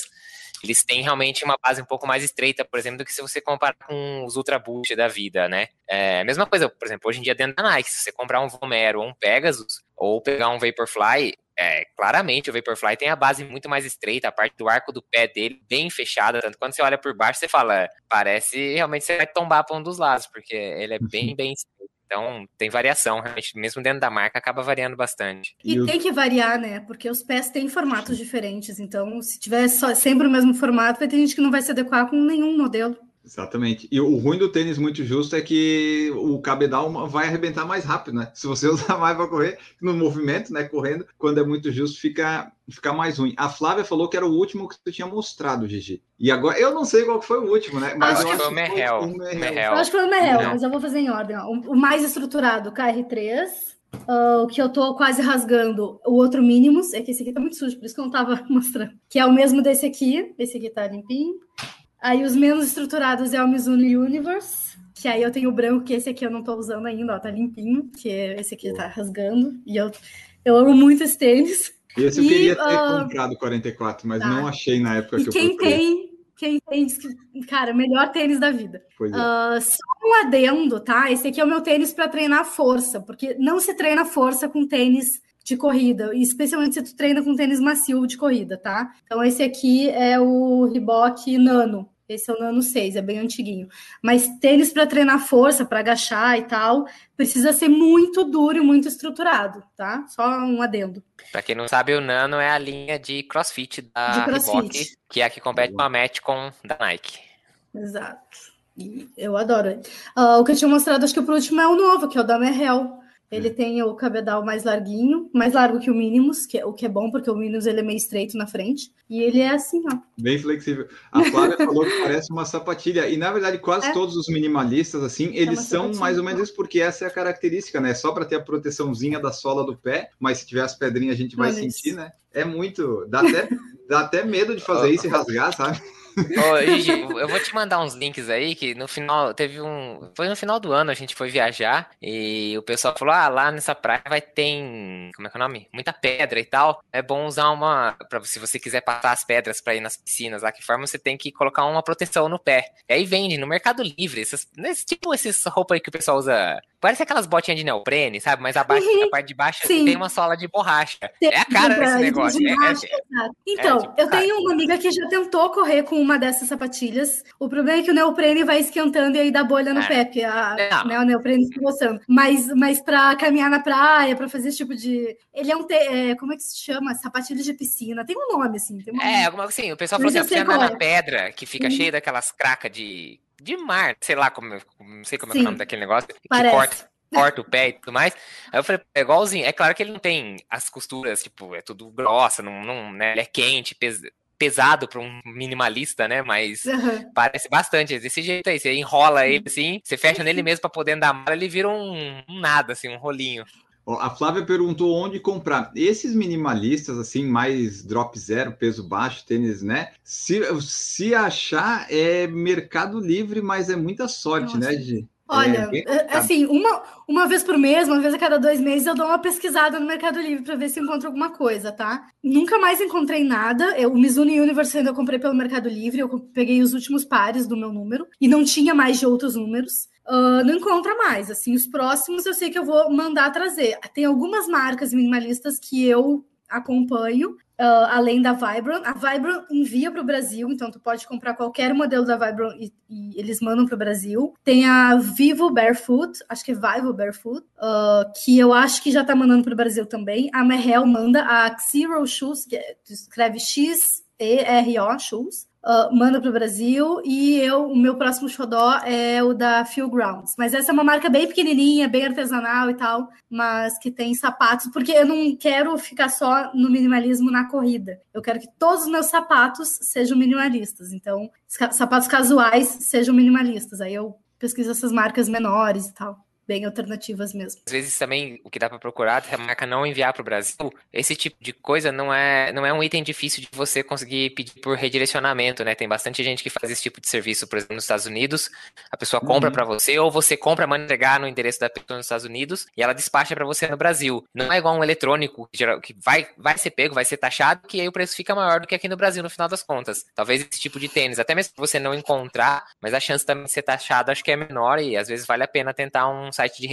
eles têm realmente uma base um pouco mais estreita, por exemplo, do que se você comparar com os Ultra Boost da vida, né? É, mesma coisa, por exemplo, hoje em dia dentro da Nike, se você comprar um Vomero ou um Pegasus, ou pegar um Vaporfly, é, claramente o Vaporfly tem a base muito mais estreita, a parte do arco do pé dele bem fechada, tanto quando você olha por baixo, você fala, parece realmente você vai tombar para um dos lados, porque ele é bem, bem estreito. Então, tem variação, realmente, mesmo dentro da marca, acaba variando bastante. E, e tem que variar, né? Porque os pés têm formatos diferentes. Então, se tiver só, sempre o mesmo formato, vai ter gente que não vai se adequar com nenhum modelo. Exatamente. E o ruim do tênis muito justo é que o cabedal vai arrebentar mais rápido, né? Se você usar mais para correr, no movimento, né? Correndo, quando é muito justo, fica, fica mais ruim. A Flávia falou que era o último que tu tinha mostrado, Gigi. E agora, eu não sei qual foi o último, né? Mas acho eu acho que foi o Merrell. Eu acho que foi o Merrell, mas eu vou fazer em ordem. Ó. O mais estruturado, KR3. Uh, o que eu tô quase rasgando, o outro Minimus, é que esse aqui tá muito sujo, por isso que eu não tava mostrando. Que é o mesmo desse aqui, esse aqui tá limpinho. Aí os menos estruturados é o Mizuno Universe, que aí eu tenho o branco, que esse aqui eu não tô usando ainda, ó, tá limpinho, que esse aqui tá rasgando. E eu, eu amo muito esse tênis. Esse eu e, queria ter uh, comprado 44, mas tá. não achei na época e que quem eu procurei. tem, quem tem, cara, melhor tênis da vida. É. Uh, só um adendo, tá? Esse aqui é o meu tênis para treinar força, porque não se treina força com tênis de corrida, especialmente se tu treina com tênis macio de corrida, tá? Então esse aqui é o Reebok Nano. Esse é o Nano 6, é bem antiguinho. Mas tênis para treinar força, para agachar e tal, precisa ser muito duro e muito estruturado, tá? Só um adendo. Para quem não sabe, o Nano é a linha de CrossFit da de CrossFit. Reebok, que é a que compete com a Metcon da Nike. Exato. E eu adoro. Uh, o que eu tinha mostrado, acho que o último é o novo, que é o da Merrell Ele tem o cabedal mais larguinho, mais largo que o Minimus, que é, o que é bom, porque o Minimus ele é meio estreito na frente. E ele é assim, ó. Bem flexível. A Flávia falou que parece uma sapatilha. E, na verdade, quase É. todos os minimalistas, assim, É eles uma são mais ou menos isso, porque essa é a característica, né? Só para ter a proteçãozinha da sola do pé, mas se tiver as pedrinhas, a gente vai sentir, isso. né? É muito. Dá até, dá até medo de fazer isso e rasgar, sabe? Ô, Gigi, eu vou te mandar uns links aí que no final teve um. Foi no final do ano a gente foi viajar e o pessoal falou: ah, lá nessa praia vai ter. Como é que é o nome? Muita pedra e tal. É bom usar uma. Pra, se você quiser passar as pedras pra ir nas piscinas lá que forma, você tem que colocar uma proteção no pé. E aí vende no Mercado Livre. Nesse, tipo esses roupa aí que o pessoal usa. Parece aquelas botinhas de neoprene, sabe? Mas a, ba- a parte de baixo Sim. tem uma sola de borracha. Tem É a cara desse de negócio. É- é- ginástica, exato. Então, eu tenho uma amiga que já tentou correr com uma dessas sapatilhas. O problema é que o neoprene vai esquentando e aí dá bolha no É. pé, porque a, Não. né, o neoprene se mostrando. Mas, mas pra caminhar na praia, pra fazer esse tipo de. Ele é um. Te... é, como é que se chama? Sapatilha de piscina. Tem um nome, assim. Tem um É, alguma assim. O pessoal falou assim: qual na é. pedra que fica Uhum. cheio daquelas cracas de, de mar, sei lá como, não sei como é, que é Sim. o nome daquele negócio, que Parece. corta, corta o pé e tudo mais. Aí eu falei, é igualzinho. É claro que ele não tem as costuras, tipo, é tudo grossa, não, não, né, ele é quente, pes- pesado para um minimalista, né? Mas Aham. parece bastante. Desse jeito aí, você enrola ele assim, você fecha nele mesmo para poder andar mala, ele vira um, um nada, assim, um rolinho. A Flávia perguntou onde comprar. Esses minimalistas, assim, mais drop zero, peso baixo, tênis, né? Se, se achar, é Mercado Livre, mas é muita sorte, Nossa. né, Gi? Olha, É, bem é, assim, uma, uma vez por mês, uma vez a cada dois meses, eu dou uma pesquisada no Mercado Livre para ver se encontro alguma coisa, tá? Nunca mais encontrei nada. Eu, o Mizuno Universe ainda eu comprei pelo Mercado Livre, eu peguei os últimos pares do meu número e não tinha mais de outros números. Ah, não encontra mais. Assim, os próximos eu sei que eu vou mandar trazer. Tem algumas marcas minimalistas que eu acompanho, ah, além da Vibram. A Vibram envia para o Brasil, então tu pode comprar qualquer modelo da Vibram e, e eles mandam para o Brasil. Tem a Vivo Barefoot, acho que é Vivo Barefoot, ah, que eu acho que já está mandando para o Brasil também. A Merrell manda a Xero Shoes, que é- escreve X-E-R-O Shoes. Ah, manda para o Brasil e eu, o meu próximo xodó é o da Few Grounds. Mas essa é uma marca bem pequenininha, bem artesanal e tal, mas que tem sapatos, porque eu não quero ficar só no minimalismo na corrida. Eu quero que todos os meus sapatos sejam minimalistas. Então, sapatos casuais sejam minimalistas. Aí eu pesquiso essas marcas menores e tal, bem alternativas mesmo. Às vezes também o que dá para procurar, se a marca não enviar para o Brasil, esse tipo de coisa não é, não é um item difícil de você conseguir pedir por redirecionamento, né? Tem bastante gente que faz esse tipo de serviço, por exemplo, nos Estados Unidos. A pessoa compra Uhum. para você, ou você compra, manda entregar no endereço da pessoa nos Estados Unidos e ela despacha para você no Brasil. Não é igual um eletrônico que vai, vai ser pego, vai ser taxado, que aí o preço fica maior do que aqui no Brasil no final das contas. Talvez esse tipo de tênis, até mesmo você não encontrar, mas a chance também de ser taxado acho que é menor e às vezes vale a pena tentar um site de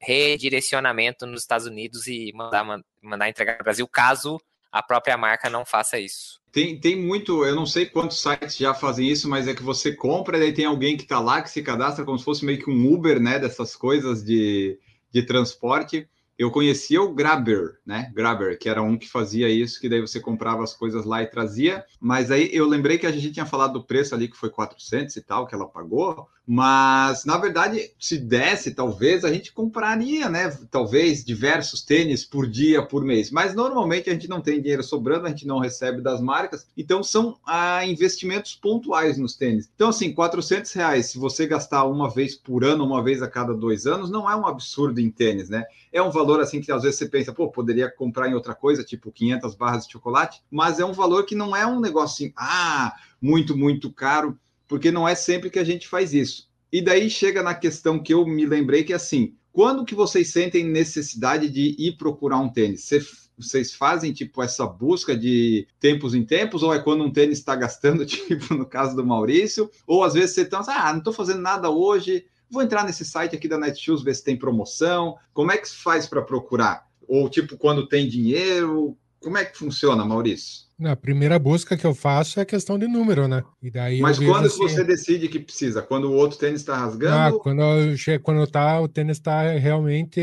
redirecionamento nos Estados Unidos e mandar, man- mandar entregar no Brasil, caso a própria marca não faça isso. Tem, tem muito, eu não sei quantos sites já fazem isso, mas é que você compra daí tem alguém que está lá, que se cadastra como se fosse meio que um Uber, né? Dessas coisas de, de transporte. Eu conhecia o Grabber, né? Grabber, que era um que fazia isso, que daí você comprava as coisas lá e trazia. Mas aí eu lembrei que a gente tinha falado do preço ali, que foi 400 e tal, que ela pagou. Mas, na verdade, se desse, talvez, a gente compraria, né? Talvez diversos tênis por dia, por mês. Mas, normalmente, a gente não tem dinheiro sobrando, a gente não recebe das marcas. Então, são ah, investimentos pontuais nos tênis. Então, assim, 400 reais, se você gastar uma vez por ano, uma vez a cada dois anos, não é um absurdo em tênis, né? É um valor, assim, que às vezes você pensa, pô, poderia comprar em outra coisa, tipo 500 barras de chocolate. Mas é um valor que não é um negócio assim, ah, muito, muito caro porque não é sempre que a gente faz isso. E daí chega na questão que eu me lembrei que assim, quando que vocês sentem necessidade de ir procurar um tênis? Vocês fazem tipo essa busca de tempos em tempos, ou é quando um tênis está gastando, tipo no caso do Maurício, ou às vezes você está, ah, não estou fazendo nada hoje, vou entrar nesse site aqui da Netshoes ver se tem promoção. Como é que se faz para procurar? Ou tipo quando tem dinheiro? Como é que funciona, Maurício? Na primeira busca que eu faço é questão de número, né? E daí Mas quando assim, você decide que precisa? Quando o outro tênis está ah, rasgando? quando eu chego, quando tá, o tênis está realmente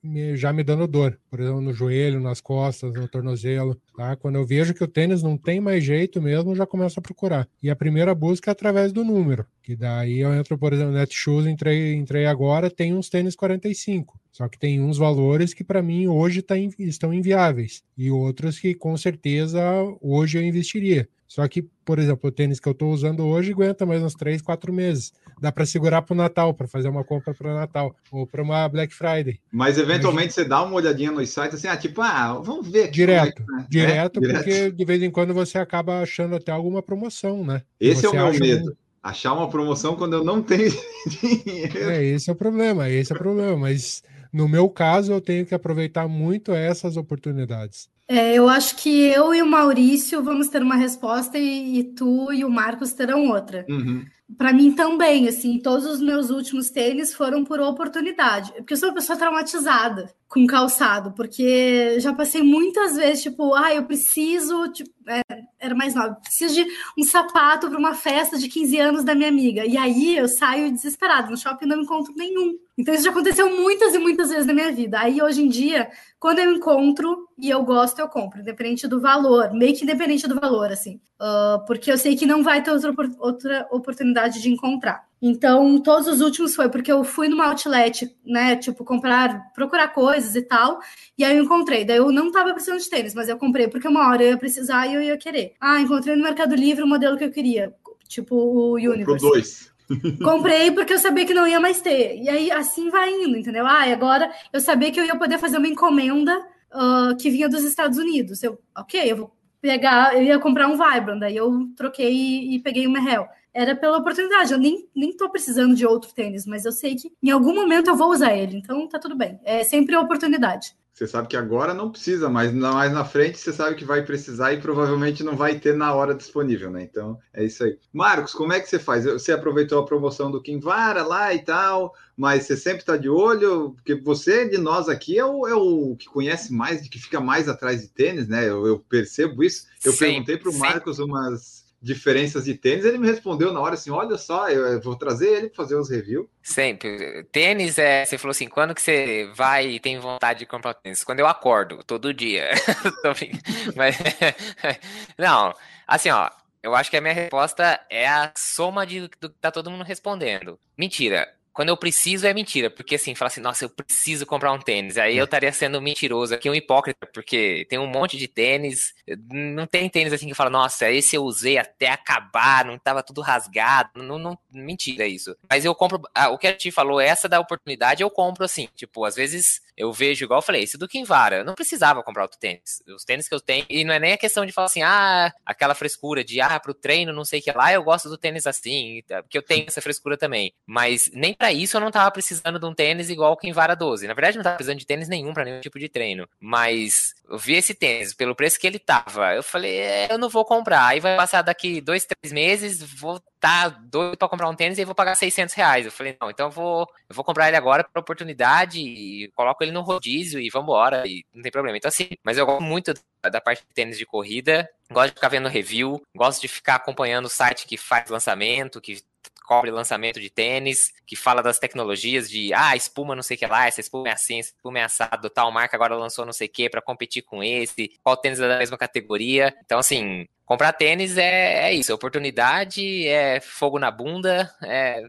me- já me dando dor, por exemplo, no joelho, nas costas, no tornozelo, tá? Quando eu vejo que o tênis não tem mais jeito mesmo, já começo a procurar. E a primeira busca é através do número, que daí eu entro, por exemplo, no Netshoes, entrei, entrei agora, tem uns tênis 45. Só que tem uns valores que para mim hoje tá, estão inviáveis e outros que com certeza hoje eu investiria. Só que, por exemplo, o tênis que eu estou usando hoje aguenta mais uns 3, 4 meses. Dá para segurar para o Natal, para fazer uma compra para o Natal ou para uma Black Friday. Mas eventualmente você dá uma olhadinha nos sites assim, ah, tipo, ah, vamos ver aqui. Direto, é, direto, é? porque direto. de vez em quando você acaba achando até alguma promoção, né? Esse é o meu medo. Um... Achar uma promoção quando eu não tenho dinheiro. É, esse é o problema, esse é o problema. Mas no meu caso, eu tenho que aproveitar muito essas oportunidades. É, eu acho que eu e o Maurício vamos ter uma resposta e, e tu e o Marcos terão outra. Uhum. Para mim também, assim, todos os meus últimos tênis foram por oportunidade. Porque eu sou uma pessoa traumatizada com calçado, porque já passei muitas vezes, tipo, ah, eu preciso, tipo, é, era mais nova, preciso de um sapato para uma festa de 15 anos da minha amiga. E aí eu saio desesperado, no shopping não encontro nenhum. Então isso já aconteceu muitas e muitas vezes na minha vida. Aí hoje em dia, quando eu encontro e eu gosto, eu compro, independente do valor, meio que independente do valor, assim. Uh, porque eu sei que não vai ter outra, outra oportunidade de encontrar. Então, todos os últimos foi porque eu fui numa outlet, né? Tipo, comprar, procurar coisas e tal. E aí eu encontrei. Daí eu não tava precisando de tênis, mas eu comprei porque uma hora eu ia precisar e eu ia querer. Ah, encontrei no Mercado Livre o modelo que eu queria. Tipo o Universe. dois. Comprei porque eu sabia que não ia mais ter. E aí assim vai indo, entendeu? Ah, e agora eu sabia que eu ia poder fazer uma encomenda uh, que vinha dos Estados Unidos. Eu, ok, eu vou pegar, eu ia comprar um Vibram, daí eu troquei e, e peguei uma Hell era pela oportunidade. Eu nem, nem tô precisando de outro tênis, mas eu sei que em algum momento eu vou usar ele, então tá tudo bem. É sempre a oportunidade. Você sabe que agora não precisa, mas mais na frente você sabe que vai precisar e provavelmente não vai ter na hora disponível, né? Então é isso aí. Marcos, como é que você faz? Você aproveitou a promoção do Kinvara lá e tal, mas você sempre está de olho, porque você de nós aqui é o, é o que conhece mais, que fica mais atrás de tênis, né? Eu, eu percebo isso. Eu Sim. perguntei para o Marcos umas diferenças de tênis, ele me respondeu na hora assim: olha só, eu vou trazer ele para fazer os reviews. Sempre. Tênis é. Você falou assim: quando que você vai e tem vontade de comprar tênis? Quando eu acordo, todo dia. Mas, não, assim, ó. Eu acho que a minha resposta é a soma de, do que tá todo mundo respondendo. Mentira quando eu preciso é mentira, porque assim, fala assim, nossa, eu preciso comprar um tênis. Aí eu estaria sendo mentiroso aqui, um hipócrita, porque tem um monte de tênis, não tem tênis assim que fala, nossa, esse eu usei até acabar, não tava tudo rasgado. Não, não mentira isso. Mas eu compro, ah, o que a gente falou, essa da oportunidade, eu compro assim, tipo, às vezes eu vejo, igual eu falei, esse do Kinvara, eu não precisava comprar outro tênis. Os tênis que eu tenho, e não é nem a questão de falar assim, ah, aquela frescura de, ah, pro treino, não sei o que lá, eu gosto do tênis assim, porque eu tenho essa frescura também. Mas nem pra isso eu não tava precisando de um tênis igual o Kinvara 12. Na verdade, não tava precisando de tênis nenhum para nenhum tipo de treino. Mas eu vi esse tênis pelo preço que ele tava. Eu falei, é, eu não vou comprar. Aí vai passar daqui dois, três meses, vou estar tá doido para comprar um tênis e vou pagar 600 reais. Eu falei, não, então eu vou, eu vou comprar ele agora por oportunidade e coloco ele no rodízio e vambora. E não tem problema. Então, assim, mas eu gosto muito da parte de tênis de corrida. Gosto de ficar vendo review, gosto de ficar acompanhando o site que faz lançamento, que cobre lançamento de tênis, que fala das tecnologias de, ah, espuma não sei o que lá, essa espuma é assim, essa espuma é assado, tal marca agora lançou não sei o que para competir com esse, qual tênis é da mesma categoria. Então, assim, comprar tênis é, é isso, oportunidade, é fogo na bunda, é,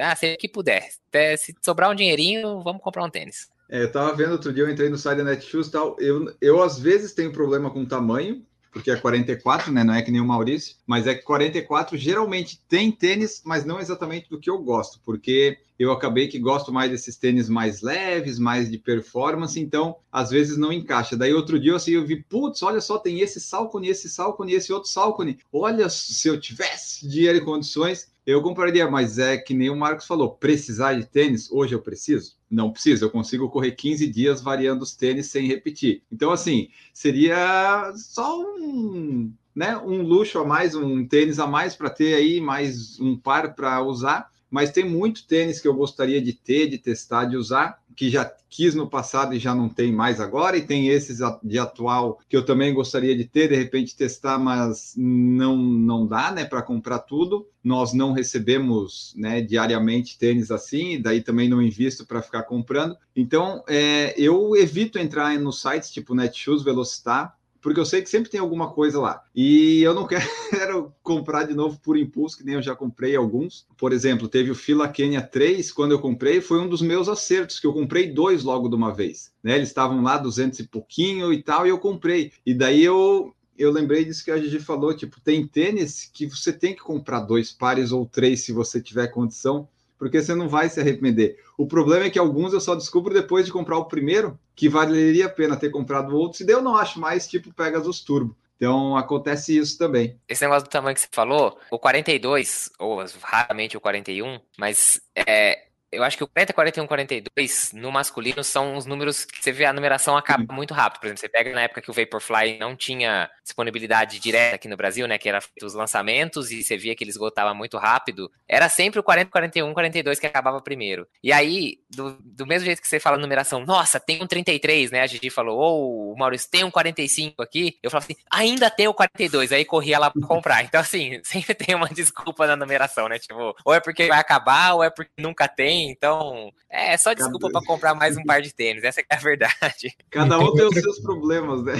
ah, sei que puder. Até se sobrar um dinheirinho, vamos comprar um tênis. É, eu tava vendo outro dia, eu entrei no site da Netshoes e tal, eu, eu às vezes tenho problema com tamanho, porque é 44, né? Não é que nem o Maurício, mas é que 44 geralmente tem tênis, mas não exatamente do que eu gosto, porque eu acabei que gosto mais desses tênis mais leves, mais de performance, então às vezes não encaixa. Daí outro dia assim, eu vi, putz, olha só, tem esse Salcone, esse Salcone, esse outro Salcone. Olha, se eu tivesse dinheiro e condições, eu compraria, mas é que nem o Marcos falou, precisar de tênis, hoje eu preciso? Não preciso, eu consigo correr 15 dias variando os tênis sem repetir. Então, assim, seria só um, né, um luxo a mais, um tênis a mais para ter aí, mais um par para usar. Mas tem muito tênis que eu gostaria de ter, de testar, de usar que já quis no passado e já não tem mais agora, e tem esses de atual que eu também gostaria de ter, de repente testar, mas não não dá, né, para comprar tudo. Nós não recebemos, né, diariamente tênis assim, daí também não invisto para ficar comprando. Então, é, eu evito entrar nos sites tipo Netshoes, Velocitar, porque eu sei que sempre tem alguma coisa lá. E eu não quero comprar de novo por impulso, que nem eu já comprei alguns. Por exemplo, teve o Fila Kenya 3, quando eu comprei, foi um dos meus acertos, que eu comprei dois logo de uma vez. Né? Eles estavam lá 200 e pouquinho e tal, e eu comprei. E daí eu eu lembrei disso que a Gigi falou, tipo, tem tênis que você tem que comprar dois pares ou três se você tiver condição, porque você não vai se arrepender. O problema é que alguns eu só descubro depois de comprar o primeiro, que valeria a pena ter comprado outro, se daí eu não acho mais, tipo Pegasus Turbo. Então acontece isso também. Esse negócio do tamanho que você falou, o 42, ou raramente o 41, mas é, eu acho que o 40, 41, 42 no masculino são os números que você vê a numeração acaba muito rápido. Por exemplo, você pega na época que o Vaporfly não tinha disponibilidade direta aqui no Brasil, né? Que era feito os lançamentos e você via que ele esgotava muito rápido. Era sempre o 40, 41, 42 que acabava primeiro. E aí, do, do mesmo jeito que você fala numeração, nossa, tem um 33, né? A Gigi falou, ou oh, o Maurício tem um 45 aqui. Eu falava assim, ainda tem o 42. Aí corria lá pra comprar. Então, assim, sempre tem uma desculpa na numeração, né? Tipo, ou é porque vai acabar, ou é porque nunca tem então é só desculpa para comprar mais um par de tênis, essa é a verdade. Cada um tem, outra... os seus problemas, né?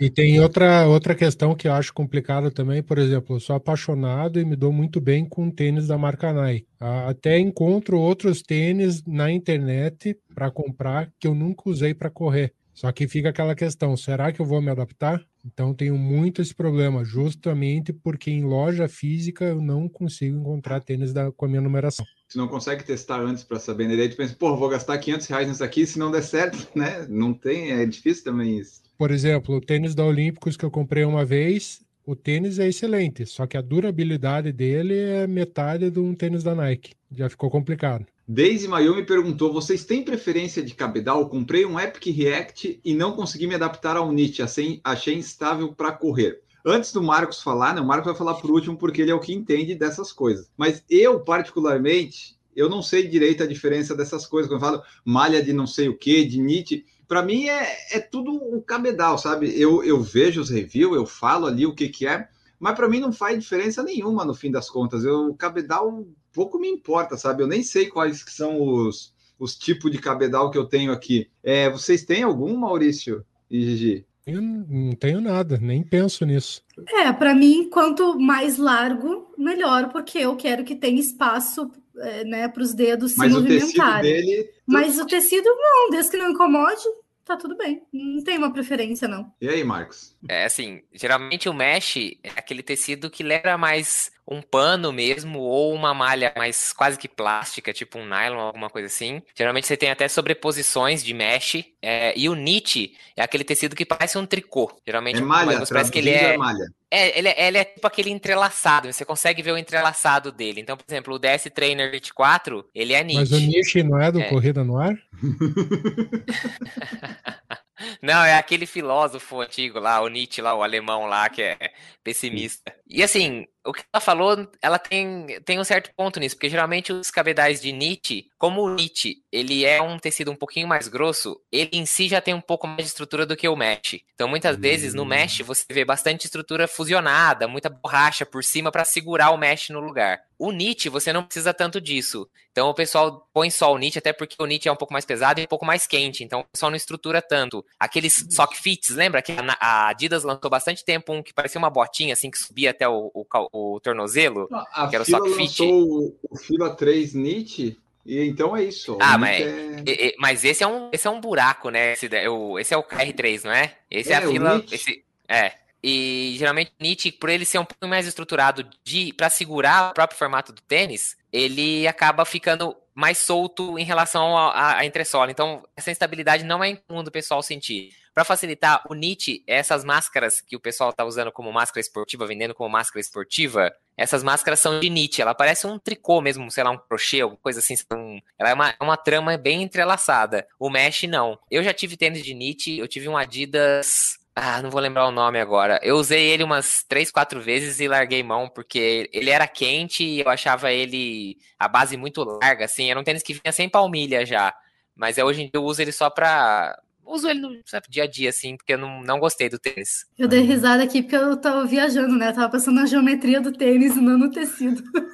E tem outra, outra questão que eu acho complicada também, por exemplo, eu sou apaixonado e me dou muito bem com tênis da marca Nike. Até encontro outros tênis na internet para comprar que eu nunca usei para correr. Só que fica aquela questão: será que eu vou me adaptar? Então tenho muito esse problema, justamente porque em loja física eu não consigo encontrar tênis da, com a minha numeração. Você não consegue testar antes para saber, né? Daí tu pensa, pô, vou gastar 500 reais nisso aqui, se não der certo, né? Não tem, é difícil também isso. Por exemplo, o tênis da Olímpicos que eu comprei uma vez, o tênis é excelente, só que a durabilidade dele é metade de um tênis da Nike. Já ficou complicado. Daisy Mayo me perguntou: vocês têm preferência de cabedal? Comprei um Epic React e não consegui me adaptar ao Nietzsche, assim, achei instável para correr. Antes do Marcos falar, né? O Marcos vai falar por último porque ele é o que entende dessas coisas. Mas eu, particularmente, eu não sei direito a diferença dessas coisas. Quando eu falo malha de não sei o que, de Nietzsche, para mim é, é tudo um cabedal, sabe? Eu, eu vejo os reviews, eu falo ali o que, que é, mas para mim não faz diferença nenhuma no fim das contas. Eu, o cabedal pouco me importa, sabe? Eu nem sei quais que são os, os tipos de cabedal que eu tenho aqui. É, vocês têm algum, Maurício e Gigi? Eu não tenho nada, nem penso nisso. É, para mim, quanto mais largo, melhor, porque eu quero que tenha espaço é, né, para os dedos Mas se movimentarem. Dele... Mas o tecido não, desde que não incomode, tá tudo bem. Não tem uma preferência, não. E aí, Marcos? É assim, geralmente o mesh é aquele tecido que lembra mais um pano mesmo ou uma malha mais quase que plástica, tipo um nylon, alguma coisa assim. Geralmente você tem até sobreposições de mesh. É, e o knit é aquele tecido que parece um tricô. Geralmente é malha, parece que ele é, é malha. É, ele, é, ele é tipo aquele entrelaçado, você consegue ver o entrelaçado dele. Então, por exemplo, o DS Trainer 24, ele é knit. Mas o knit não é do é. Corrida no Ar? Não, é aquele filósofo antigo lá, o Nietzsche lá, o alemão lá, que é pessimista. E assim, o que ela falou, ela tem, tem um certo ponto nisso, porque geralmente os cabedais de Nietzsche, como o Nietzsche, ele é um tecido um pouquinho mais grosso, ele em si já tem um pouco mais de estrutura do que o mesh. Então, muitas vezes, no mesh, hum. você vê bastante estrutura fusionada, muita borracha por cima para segurar o mesh no lugar. O Nietzsche, você não precisa tanto disso. Então, o pessoal põe só o Nietzsche, até porque o Nietzsche é um pouco mais pesado e um pouco mais quente. Então, o pessoal não estrutura tanto. Aqueles sock fits, lembra que a Adidas lançou bastante tempo um que parecia uma botinha, assim, que subia até o, o, o tornozelo, a que era o sock fit. O, o Fila 3 Nietzsche, e então é isso. Ah, mas, é... mas esse é um esse é um buraco, né? Esse, esse é o KR3, não é? Esse é, é a fila. Esse, é. E geralmente o Nietzsche, por ele ser um pouco mais estruturado de para segurar o próprio formato do tênis, ele acaba ficando mais solto em relação à entressola. Então, essa instabilidade não é incomum do pessoal sentir. Para facilitar, o Nietzsche, essas máscaras que o pessoal está usando como máscara esportiva, vendendo como máscara esportiva, essas máscaras são de Nietzsche. Ela parece um tricô mesmo, sei lá, um crochê, alguma coisa assim. Ela é uma, é uma trama bem entrelaçada. O Mesh, não. Eu já tive tênis de Nietzsche, eu tive um Adidas ah, não vou lembrar o nome agora. Eu usei ele umas três, quatro vezes e larguei mão, porque ele era quente e eu achava ele a base muito larga, assim. Era um tênis que vinha sem palmilha já. Mas hoje em dia eu uso ele só pra. Uso ele no sabe, dia a dia, assim, porque eu não, não gostei do tênis. Eu dei risada aqui porque eu tava viajando, né? Eu tava pensando na geometria do tênis e não no tecido.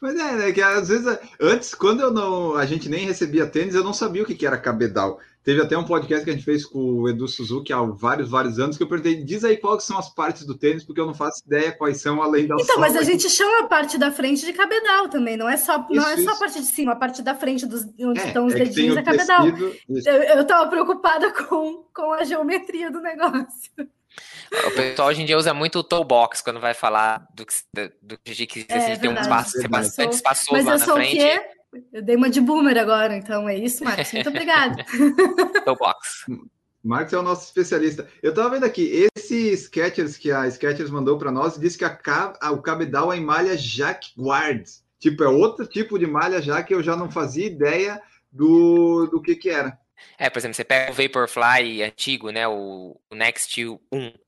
Mas é, né, que às vezes, antes, quando eu não, a gente nem recebia tênis, eu não sabia o que, que era cabedal. Teve até um podcast que a gente fez com o Edu Suzuki há vários, vários anos, que eu perguntei, diz aí quais são as partes do tênis, porque eu não faço ideia quais são além da Então, mas a gente chama a parte da frente de cabedal também, não é só, não Isso, é só a parte de cima, a parte da frente dos, onde É, estão os é dedinhos é cabedal. tecido. Eu, eu tava preocupada com, com a geometria do negócio. O pessoal hoje em dia usa muito o toe box quando vai falar do que, do que, que É, assim, tem um espaço, bastante espaçoso Mas lá eu na sou frente. o quê? Eu dei uma de boomer agora, então é isso, Marcos. Muito obrigada. Toe box. Marcos é o nosso especialista. Eu tava vendo aqui, esse Skechers que a Skechers mandou para nós, disse que a, a- o cabedal é em malha Jacquard. Tipo, é outro tipo de malha já que eu já não fazia ideia do, do que que era. É, por exemplo, você pega o Vaporfly antigo, né, o, o Next 1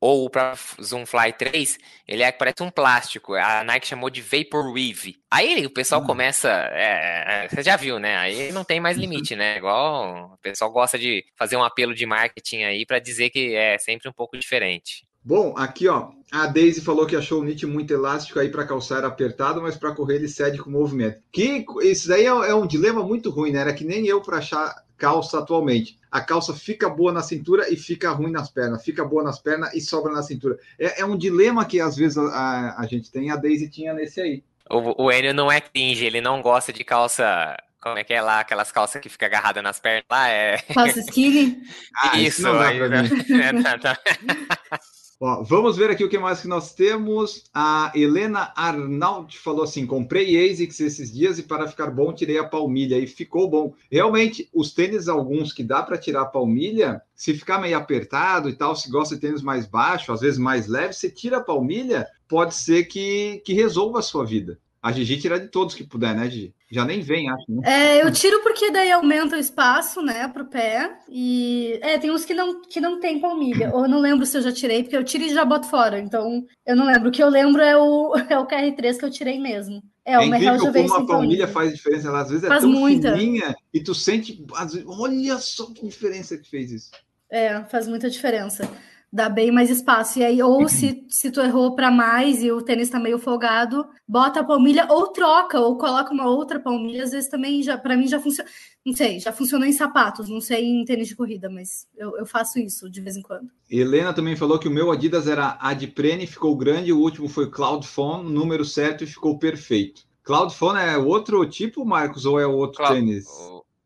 ou o próprio Zoomfly 3, ele é parece um plástico. A Nike chamou de Vaporweave. Aí o pessoal Hum. começa, é, é, você já viu, né? Aí não tem mais limite, né? Igual o pessoal gosta de fazer um apelo de marketing aí para dizer que é sempre um pouco diferente. Bom, aqui ó, a Daisy falou que achou o knit muito elástico aí para calçar apertado, mas para correr ele cede com o movimento. Que isso daí é, é um dilema muito ruim, né? Era que nem eu para achar calça atualmente. A calça fica boa na cintura e fica ruim nas pernas, fica boa nas pernas e sobra na cintura. É, é um dilema que às vezes a, a- a gente tem, a Daisy tinha nesse aí. O, o Enio não é cringe, ele não gosta de calça. Como é que é lá? Aquelas calças que fica agarrada nas pernas lá? É. Faço skinny. Ah, isso não dá aí, pra mim. É, tá, tá. Ó, vamos ver aqui o que mais que nós temos. A Helena Arnaud falou assim: comprei ASICS esses dias e para ficar bom tirei a palmilha e ficou bom. Realmente, os tênis, alguns que dá para tirar a palmilha, se ficar meio apertado e tal, se gosta de tênis mais baixo, às vezes mais leve, você tira a palmilha, pode ser que, que resolva a sua vida. A Gigi tira de todos que puder, né, Gigi? Já nem vem, acho, né? É, eu tiro porque daí aumenta o espaço, né, pro pé. E é, tem uns que não, que não tem palmilha. Ou eu não lembro se eu já tirei, porque eu tiro e já boto fora. Então, eu não lembro. O que eu lembro é o, é o KR3 que eu tirei mesmo. É, É o incrível já veio como sem a palmilha faz diferença. Ela às vezes é Faz tão muita. fininha e tu sente. às vezes, Olha só que diferença que fez isso. É, faz muita diferença. Dá bem mais espaço. E aí, ou se, se tu errou para mais e o tênis tá meio folgado, bota a palmilha ou troca, ou coloca uma outra palmilha. Às vezes também já, para mim já funciona. Não sei, já funcionou em sapatos, não sei em tênis de corrida, mas eu, eu faço isso de vez em quando. Helena também falou que o meu Adidas era Adprene, ficou grande, o último foi Cloud Phone, número certo e ficou perfeito. Cloud Phone é outro tipo, Marcos, ou é outro Cloud- tênis?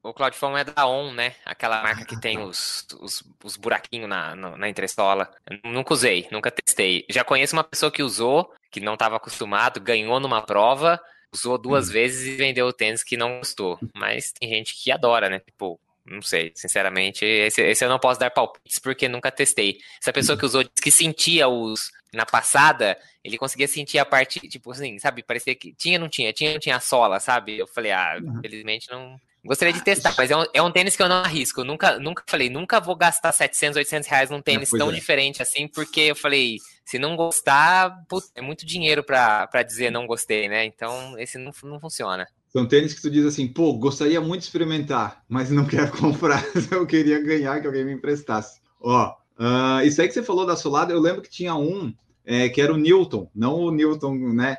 O, Cloudphone é da On, né? Aquela marca que tem os, os, os buraquinhos na, na, na entresola. Eu nunca usei, nunca testei. Já conheço uma pessoa que usou, que não estava acostumado, ganhou numa prova, usou duas vezes e vendeu o tênis que não gostou. Mas tem gente que adora, né? Tipo, não sei, sinceramente, esse, esse eu não posso dar palpites porque nunca testei. Essa pessoa que usou disse que sentia os. Na passada, ele conseguia sentir a parte, tipo assim, sabe? Parecia que tinha, não tinha, tinha, não tinha a sola, sabe? Eu falei, ah, infelizmente não. Gostaria de testar, mas é um, é um tênis que eu não arrisco. Eu nunca, nunca falei, nunca vou gastar 700, 800 reais num tênis tão é. diferente assim, porque eu falei, se não gostar, putz, é muito dinheiro pra dizer não gostei, né? Então, esse não, não funciona. São tênis que tu diz assim, pô, gostaria muito de experimentar, mas não quero comprar, eu queria ganhar que alguém me emprestasse. Ó, ah, isso aí que você falou da solada, eu lembro que tinha um é, que era o Newton, não o Newton, né?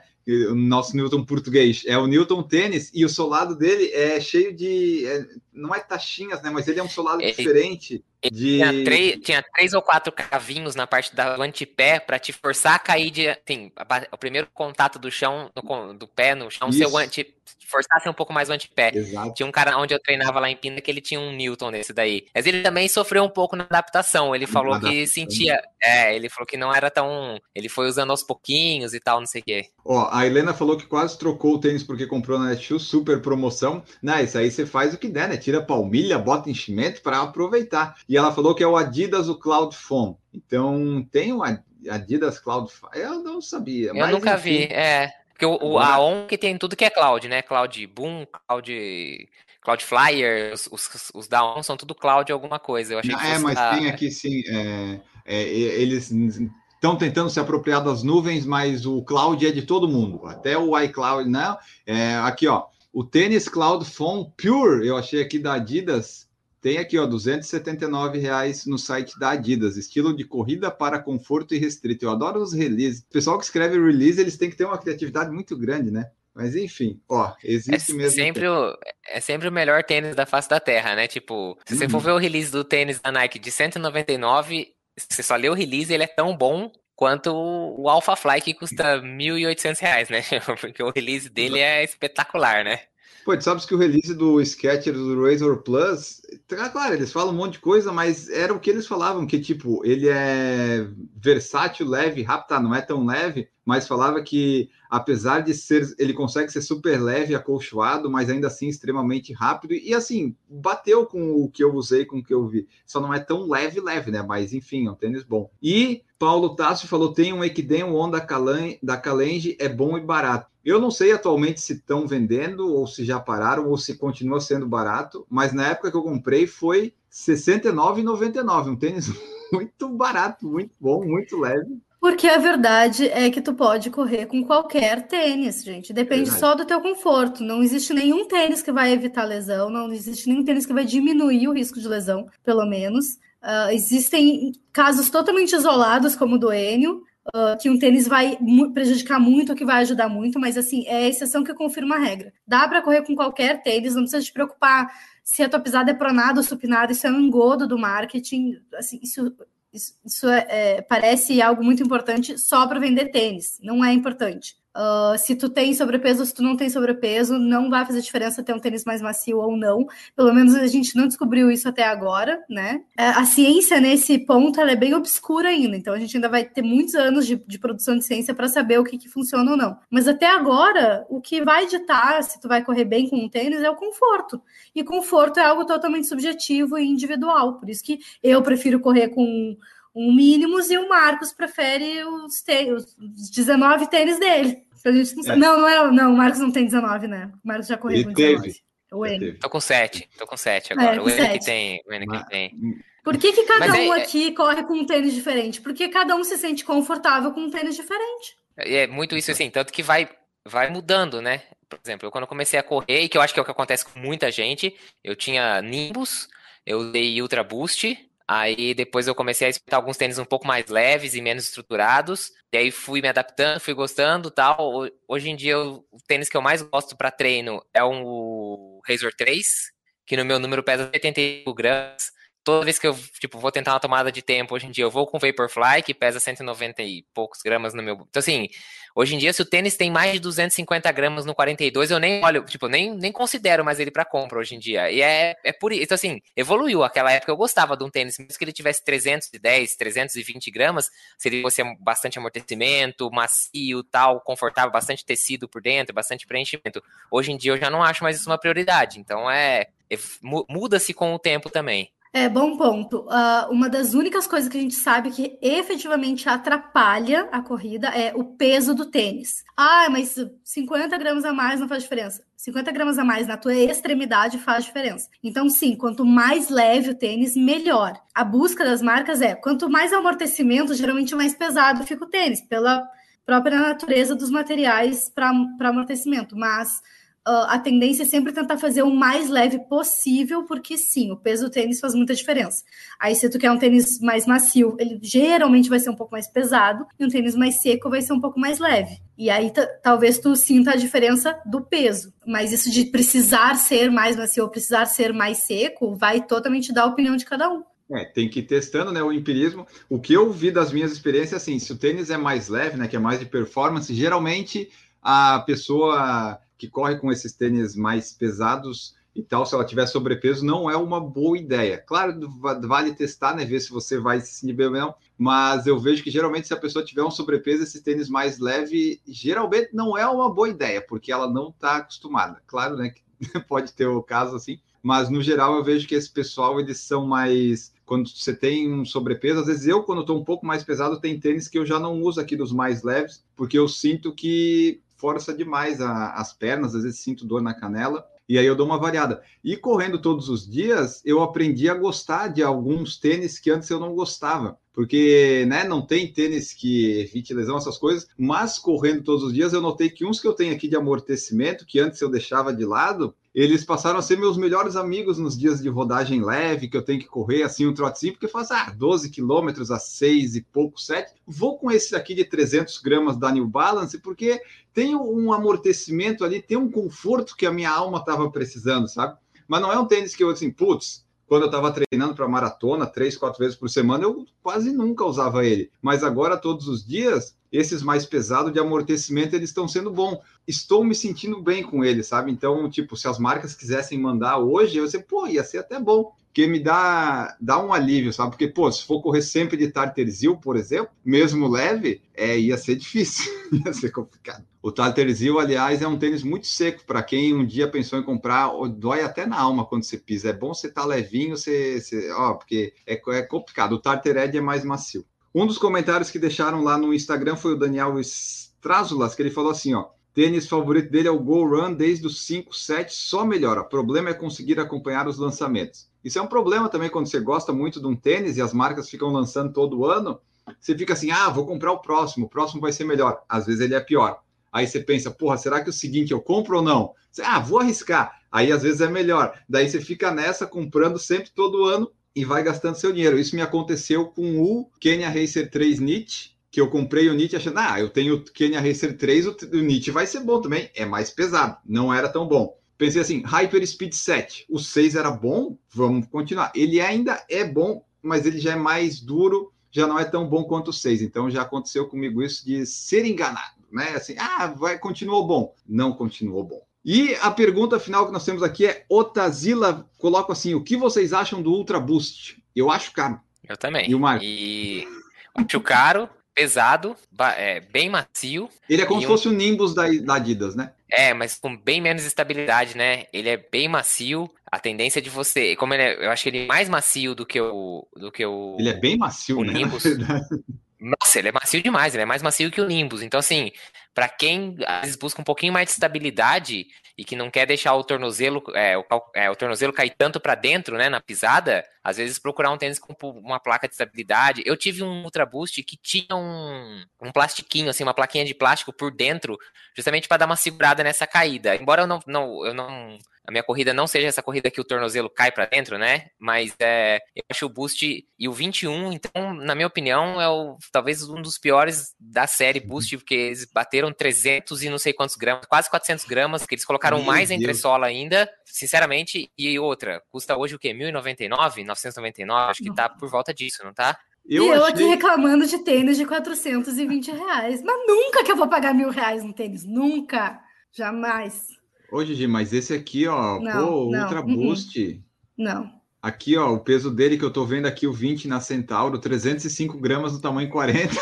O nosso Newton português, é o Newton tênis, e o solado dele é cheio de. é, não é taxinhas, né? Mas ele é um solado Ele- diferente. De... Tinha, três, tinha três ou quatro cavinhos na parte da- do antepé pra te forçar a cair de. Assim, o primeiro contato do chão, do, do pé no chão, Isso. anti, forçasse um pouco mais o antepé. Exato. Tinha um cara onde eu treinava lá em Pina que ele tinha um Newton nesse daí. Mas ele também sofreu um pouco na adaptação. Ele falou que Adaptação. sentia. É, ele falou que não era tão. Ele foi usando aos pouquinhos e tal, não sei o quê. Ó, a Helena falou que quase trocou o tênis porque comprou na Netshoes, super promoção. Não, isso aí você faz o que der, né? Tira palmilha, bota enchimento para aproveitar. E ela falou que é o Adidas o Cloud Phone. Então, tem o Ad- Adidas Cloud Phone. Eu não sabia. Eu mas, nunca enfim. vi. É. Porque o, o, a ON que tem tudo que é cloud, né? Cloud Boom, Cloud. Cloud Flyer, os, os, os da ON são tudo cloud alguma coisa. Eu achei que É, mas da- tem aqui sim. é, é, eles estão tentando se apropriar das nuvens, mas o cloud é de todo mundo. Até o iCloud, não. É, aqui, ó. O tênis Cloud Phone Pure, eu achei aqui da Adidas. Tem aqui, ó, 279 reais no site da Adidas. Estilo de corrida para conforto e restrito. Eu adoro os releases. O pessoal que escreve release, eles têm que ter uma criatividade muito grande, né? Mas enfim, ó, existe é mesmo. Sempre o, é sempre o melhor tênis da face da Terra, né? Tipo, se uhum. você for uhum. ver o release do tênis da Nike de 199, você só lê o release, ele é tão bom quanto o Alpha Fly, que custa R$ 1.800, né? Porque o release dele é espetacular, né? Pô, tu sabes que o release do Sketcher do Razor Plus, tá, claro, eles falam um monte de coisa, mas era o que eles falavam, que tipo, ele é versátil, leve, rápido, tá, não é tão leve, mas falava que apesar de ser, ele consegue ser super leve, acolchoado, mas ainda assim extremamente rápido, e assim, bateu com o que eu usei, com o que eu vi, só não é tão leve, leve, né, mas enfim, é um tênis bom. E Paulo Tassi falou, tem um Ekiden, um On da Kalenji, é bom e barato. Eu não sei atualmente se estão vendendo ou se já pararam ou se continua sendo barato, mas na época que eu comprei foi R$ 69,99, um tênis muito barato, muito bom, muito leve. Porque a verdade é que tu pode correr com qualquer tênis, gente. Depende só do teu conforto. Não existe nenhum tênis que vai evitar lesão, não existe nenhum tênis que vai diminuir o risco de lesão, pelo menos. Uh, existem casos totalmente isolados, como o do Enio, uh, que um tênis vai prejudicar muito, que vai ajudar muito, mas assim, é a exceção que confirma a regra. Dá para correr com qualquer tênis, não precisa te preocupar se a tua pisada é pronada ou supinada, isso é um engodo do marketing, assim, isso, isso, isso é, é, parece algo muito importante só para vender tênis, não é importante. Uh, se tu tem sobrepeso se tu não tem sobrepeso, não vai fazer diferença ter um tênis mais macio ou não. Pelo menos a gente não descobriu isso até agora, né? É, a ciência nesse ponto é bem obscura ainda, então a gente ainda vai ter muitos anos de, de produção de ciência para saber o que, que funciona ou não. Mas até agora, o que vai ditar se tu vai correr bem com um tênis é o conforto. E conforto é algo totalmente subjetivo e individual. Por isso que eu prefiro correr com um mínimos e o Marcos prefere os, os 19 tênis dele. A gente não, é. não, não, é, não, o Marcos não tem 19, né? O Marcos já correu com 19. Teve. O N. Tô com 7, tô com 7 agora. É, o N que tem, o N que tem. Por que, que cada Mas um é, aqui corre com um tênis diferente? Porque cada um se sente confortável com um tênis diferente. É muito isso assim, tanto que vai, vai mudando, né? Por exemplo, eu quando comecei a correr, e que eu acho que é o que acontece com muita gente, eu tinha Nimbus, eu dei Ultra Boost, Aí depois eu comecei a experimentar alguns tênis um pouco mais leves e menos estruturados. E aí fui me adaptando, fui gostando tal. Hoje em dia o tênis que eu mais gosto para treino é o Razor 3, que no meu número pesa 75 gramas toda vez que eu, tipo, vou tentar uma tomada de tempo, hoje em dia eu vou com Vaporfly, que pesa 190 e poucos gramas no meu... Então, assim, hoje em dia, se o tênis tem mais de 250 gramas no 42, eu nem olho, tipo, nem, nem considero mais ele para compra hoje em dia. E é, é por isso, então, assim, evoluiu. Aquela época eu gostava de um tênis, mesmo que ele tivesse 310, 320 gramas, se ele fosse bastante amortecimento, macio, tal, confortável, bastante tecido por dentro, bastante preenchimento. Hoje em dia eu já não acho mais isso uma prioridade. Então, é, é muda-se com o tempo também. É, bom ponto. Uh, uma das únicas coisas que a gente sabe que efetivamente atrapalha a corrida é o peso do tênis. Ah, mas 50 gramas a mais não faz diferença. 50 gramas a mais na tua extremidade faz diferença. Então, sim, quanto mais leve o tênis, melhor. A busca das marcas é quanto mais amortecimento, geralmente mais pesado fica o tênis, pela própria natureza dos materiais para amortecimento. Mas a tendência é sempre tentar fazer o mais leve possível, porque sim, o peso do tênis faz muita diferença. Aí, se tu quer um tênis mais macio, ele geralmente vai ser um pouco mais pesado, e um tênis mais seco vai ser um pouco mais leve. E aí, talvez tu sinta a diferença do peso. Mas isso de precisar ser mais macio ou precisar ser mais seco, vai totalmente dar a opinião de cada um. É, tem que ir testando, né, o empirismo. O que eu vi das minhas experiências, assim, se o tênis é mais leve, né, que é mais de performance, geralmente a pessoa que corre com esses tênis mais pesados e tal, se ela tiver sobrepeso, não é uma boa ideia. Claro, vale testar, né? Ver se você vai se sentir bem não, mas eu vejo que geralmente se a pessoa tiver um sobrepeso, esse tênis mais leve, geralmente não é uma boa ideia, porque ela não está acostumada. Claro, né? Pode ter o caso assim, mas no geral eu vejo que esse pessoal eles são mais quando você tem um sobrepeso, às vezes eu quando estou um pouco mais pesado tem tênis que eu já não uso aqui dos mais leves, porque eu sinto que força demais a, as pernas, às vezes sinto dor na canela, e aí eu dou uma variada. E correndo todos os dias, eu aprendi a gostar de alguns tênis que antes eu não gostava. Porque, né, não tem tênis que evite lesão, essas coisas, mas correndo todos os dias, eu notei que uns que eu tenho aqui de amortecimento, que antes eu deixava de lado, eles passaram a ser meus melhores amigos nos dias de rodagem leve, que eu tenho que correr assim um trotezinho, porque faz ah, 12 quilômetros a 6 e pouco, 7. Vou com esse aqui de 300 gramas da New Balance, porque tem um amortecimento ali, tem um conforto que a minha alma estava precisando, sabe? Mas não é um tênis que eu assim, putz, quando eu estava treinando para maratona, três, quatro vezes por semana, eu quase nunca usava ele. Mas agora, todos os dias, esses mais pesados de amortecimento, eles estão sendo bom. Estou me sentindo bem com eles, sabe? Então, tipo, se as marcas quisessem mandar hoje, eu sei, pô, ia ser até bom que me dá, dá um alívio, sabe? Porque, pô, se for correr sempre de Tarterzil, por exemplo, mesmo leve, é, ia ser difícil, ia ser complicado. O Tarterzil, aliás, é um tênis muito seco para quem um dia pensou em comprar, dói até na alma quando você pisa. É bom você estar tá levinho, você, você, ó, porque é, é complicado. O Tartered é mais macio. Um dos comentários que deixaram lá no Instagram foi o Daniel Strazulas, que ele falou assim, ó, Tênis favorito dele é o Go Run desde os 5, 7, só melhora. O problema é conseguir acompanhar os lançamentos. Isso é um problema também quando você gosta muito de um tênis e as marcas ficam lançando todo ano. Você fica assim, ah, vou comprar o próximo, o próximo vai ser melhor. Às vezes ele é pior. Aí você pensa, porra, será que o seguinte eu compro ou não? Você, ah, vou arriscar. Aí às vezes é melhor. Daí você fica nessa comprando sempre todo ano e vai gastando seu dinheiro. Isso me aconteceu com o Kenya Racer 3 Nietzsche, que eu comprei o Nietzsche achando, ah, eu tenho o Kenya Racer 3, o, o Nietzsche vai ser bom também. É mais pesado, não era tão bom. Pensei assim, Hyper Speed 7, o 6 era bom, vamos continuar. Ele ainda é bom, mas ele já é mais duro, já não é tão bom quanto o 6. Então já aconteceu comigo isso de ser enganado, né? Assim, ah, vai, continuou bom. Não continuou bom. E a pergunta final que nós temos aqui é: Otazila, coloco assim, o que vocês acham do Ultra Boost? Eu acho caro. Eu também. E o Marco? E acho caro, pesado, é, bem macio. Ele é como se um... fosse o Nimbus da, da Adidas, né? É, mas com bem menos estabilidade, né? Ele é bem macio. A tendência de você, como ele é, eu acho ele mais macio do que o do que o Ele é bem macio, o né? Nimbus. Nossa, ele é macio demais, ele é mais macio que o Nimbus. Então, assim, para quem às vezes busca um pouquinho mais de estabilidade e que não quer deixar o tornozelo, é, o, é, o tornozelo cair tanto para dentro, né, na pisada, às vezes procurar um tênis com uma placa de estabilidade. Eu tive um Ultra Boost que tinha um, um plastiquinho, assim, uma plaquinha de plástico por dentro, justamente para dar uma segurada nessa caída. Embora eu não, não eu não a minha corrida não seja essa corrida que o tornozelo cai para dentro, né? Mas é, eu acho o Boost e o 21, então, na minha opinião, é o, talvez um dos piores da série Boost, porque eles bateram 300 e não sei quantos gramas, quase 400 gramas, que eles colocaram Meu mais Deus. entre sola ainda, sinceramente. E outra, custa hoje o quê? 1.099? 999? Acho que tá por volta disso, não tá? Eu e eu achei... aqui reclamando de tênis de 420 reais. Mas nunca que eu vou pagar mil reais no tênis. Nunca. Jamais. Ô, Gigi, mas esse aqui, ó, não, pô, não, Ultra uh -uh. Boost. Não. Aqui, ó, o peso dele que eu tô vendo aqui, o 20 na Centauro, 305 gramas no tamanho 40.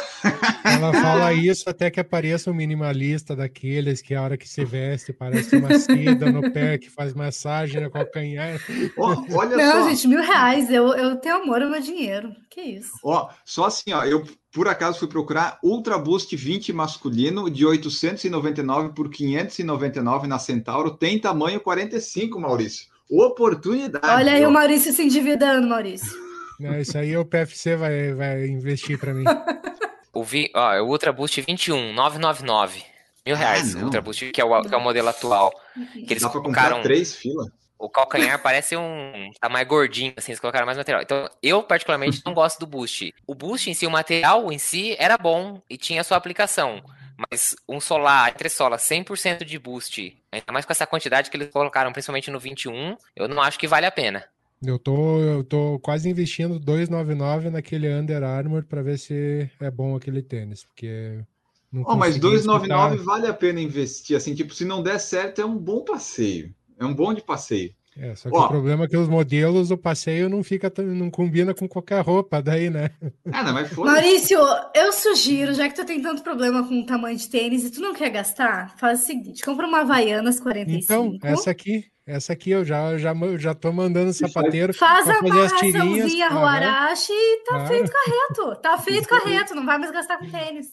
Ela fala isso até que apareça um minimalista daqueles que a hora que se veste parece uma seda no pé que faz massagem no calcanhar. Ó, olha Não, só. gente, mil reais. Eu, eu tenho amor ao meu dinheiro. Que isso? Ó, só assim, ó, eu por acaso fui procurar Ultra Boost 20 masculino de 899 por 599 na Centauro, tem tamanho 45, Maurício. Oportunidade. Olha aí ó. o Maurício se endividando, Maurício. Não, isso aí o PFC vai, vai investir para mim. o, vi, ó, o Ultra Boost 21, 999. Mil reais, ah, Ultra Boost, que é, o, que é o modelo atual. Que eles Dá colocaram três filas o calcanhar parece um. tá mais gordinho, assim, eles colocaram mais material. Então, eu, particularmente, não gosto do Boost. O Boost em si, o material em si, era bom e tinha sua aplicação. Mas um solar, entre sola, 100% de boost, ainda mais com essa quantidade que eles colocaram, principalmente no 21, eu não acho que vale a pena. Eu tô, eu tô quase investindo 299 naquele Under Armour para ver se é bom aquele tênis, porque oh, mas 299 vale a pena investir, assim, tipo, se não der certo é um bom passeio. É um bom de passeio. É, só que Ó, o problema é que os modelos do passeio não fica não combina com qualquer roupa daí, né? Ah, não, mas Maurício, eu sugiro, já que tu tem tanto problema com o tamanho de tênis e tu não quer gastar, faz o seguinte, compra uma Havaianas 45. Então, essa aqui, essa aqui eu já já já tô mandando sapateiro faz a amarraçãozinha Ruarashi e tá ah. feito correto. Tá feito correto, não vai mais gastar com tênis.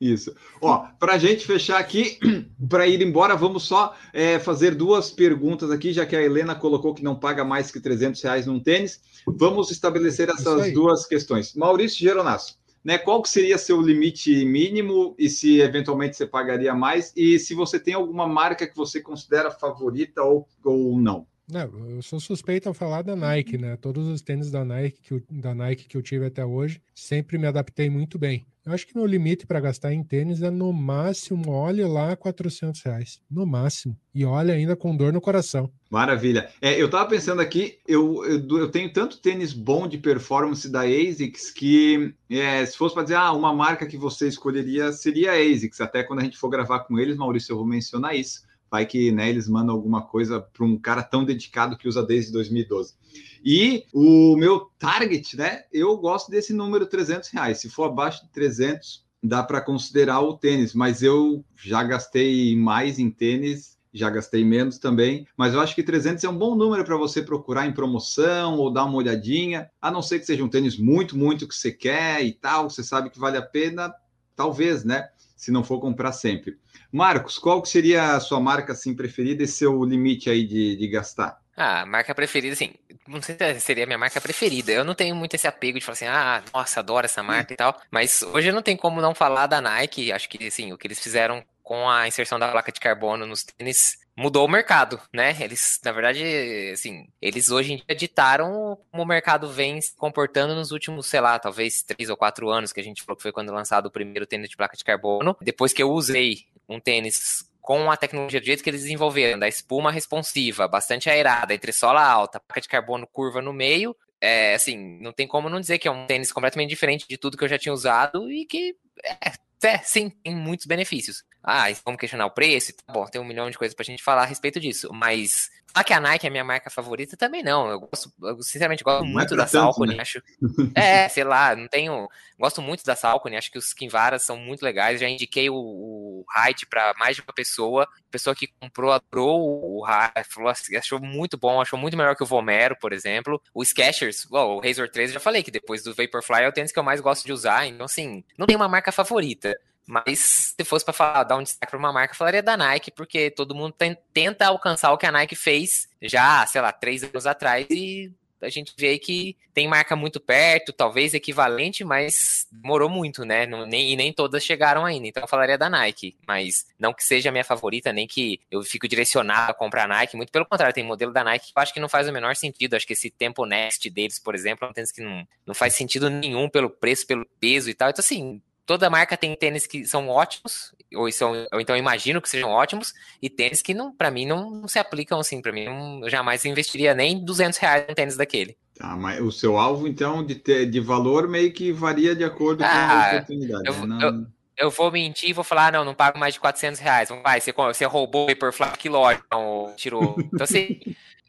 Isso. Ó, para a gente fechar aqui, para ir embora, vamos só é, fazer duas perguntas aqui, já que a Helena colocou que não paga mais que 300 reais num tênis. Vamos estabelecer essas duas questões. Maurício Geronasso, né? Qual que seria seu limite mínimo e se eventualmente você pagaria mais? E se você tem alguma marca que você considera favorita ou, ou não? Não, eu sou suspeito a falar da Nike, né? Todos os tênis da Nike, que eu, da Nike que eu tive até hoje, sempre me adaptei muito bem. Eu acho que meu limite para gastar em tênis é no máximo, olha lá, 400 reais. No máximo. E olha ainda com dor no coração. Maravilha. É, eu estava pensando aqui, eu, eu, eu, tenho tanto tênis bom de performance da ASICS que é, se fosse para dizer ah, uma marca que você escolheria seria a ASICS. Até quando a gente for gravar com eles, Maurício, eu vou mencionar isso vai que né, eles mandam alguma coisa para um cara tão dedicado que usa desde 2012. E o meu target, né? Eu gosto desse número 300 reais. Se for abaixo de 300, dá para considerar o tênis, mas eu já gastei mais em tênis, já gastei menos também, mas eu acho que 300 é um bom número para você procurar em promoção ou dar uma olhadinha, a não ser que seja um tênis muito, muito que você quer e tal, você sabe que vale a pena, talvez, né? Se não for comprar sempre. Marcos, qual que seria a sua marca assim preferida e seu limite aí de, de gastar? Ah, marca preferida, assim, não sei se seria a minha marca preferida. Eu não tenho muito esse apego de falar assim, ah, nossa, adoro essa marca e tal. Mas hoje não tem como não falar da Nike. Acho que, assim, o que eles fizeram com a inserção da placa de carbono nos tênis mudou o mercado, né? Eles, na verdade, assim, eles hoje em dia ditaram como o mercado vem se comportando nos últimos, sei lá, talvez três ou quatro anos, que a gente falou que foi quando lançado o primeiro tênis de placa de carbono. Depois que eu usei um tênis com a tecnologia do jeito que eles desenvolveram, da espuma responsiva, bastante aerada, entre sola alta, placa de carbono curva no meio, é, assim, não tem como não dizer que é um tênis completamente diferente de tudo que eu já tinha usado e que, é, é sim, tem muitos benefícios. Ah, vamos questionar o preço, tá bom, tem um milhão de coisas pra gente falar a respeito disso, mas Falar que a Nike é a minha marca favorita também não. Eu gosto, eu sinceramente gosto não muito é da Salcone, né? acho. É, sei lá, não tenho. Gosto muito da Salcone, acho que os Kinvaras são muito legais. Já indiquei o, o Hyde para mais de uma pessoa. Pessoa que comprou, adorou o Hyde, falou assim, achou muito bom, achou muito melhor que o Vomero, por exemplo. O Skechers, well, o Razor 3, eu já falei que depois do Vaporfly é o tênis que eu mais gosto de usar. Então, assim, não tem uma marca favorita. Mas se fosse para falar, dar um destaque para uma marca, eu falaria da Nike, porque todo mundo tem, tenta alcançar o que a Nike fez já, sei lá, três anos atrás e a gente vê que tem marca muito perto, talvez equivalente, mas demorou muito, né? Não, nem, e nem todas chegaram ainda. Então eu falaria da Nike, mas não que seja a minha favorita, nem que eu fico direcionado a comprar Nike. Muito pelo contrário, tem modelo da Nike que eu acho que não faz o menor sentido. Acho que esse Tempo Next deles, por exemplo, é um tênis que não, não faz sentido nenhum pelo preço, pelo peso e tal. Então, assim, toda marca tem tênis que são ótimos, ou, são, ou então imagino que sejam ótimos, e tênis que não, para mim não, não, se aplicam assim, para mim não, eu jamais investiria nem 200 reais em tênis daquele. Tá, mas o seu alvo então de, ter, de valor meio que varia de acordo ah, com a ah, oportunidade. Eu, né? não... eu, eu, vou mentir e vou falar, não, não pago mais de 400 reais. Vai, você, você roubou o Vaporfly, que loja, não, tirou. Então assim...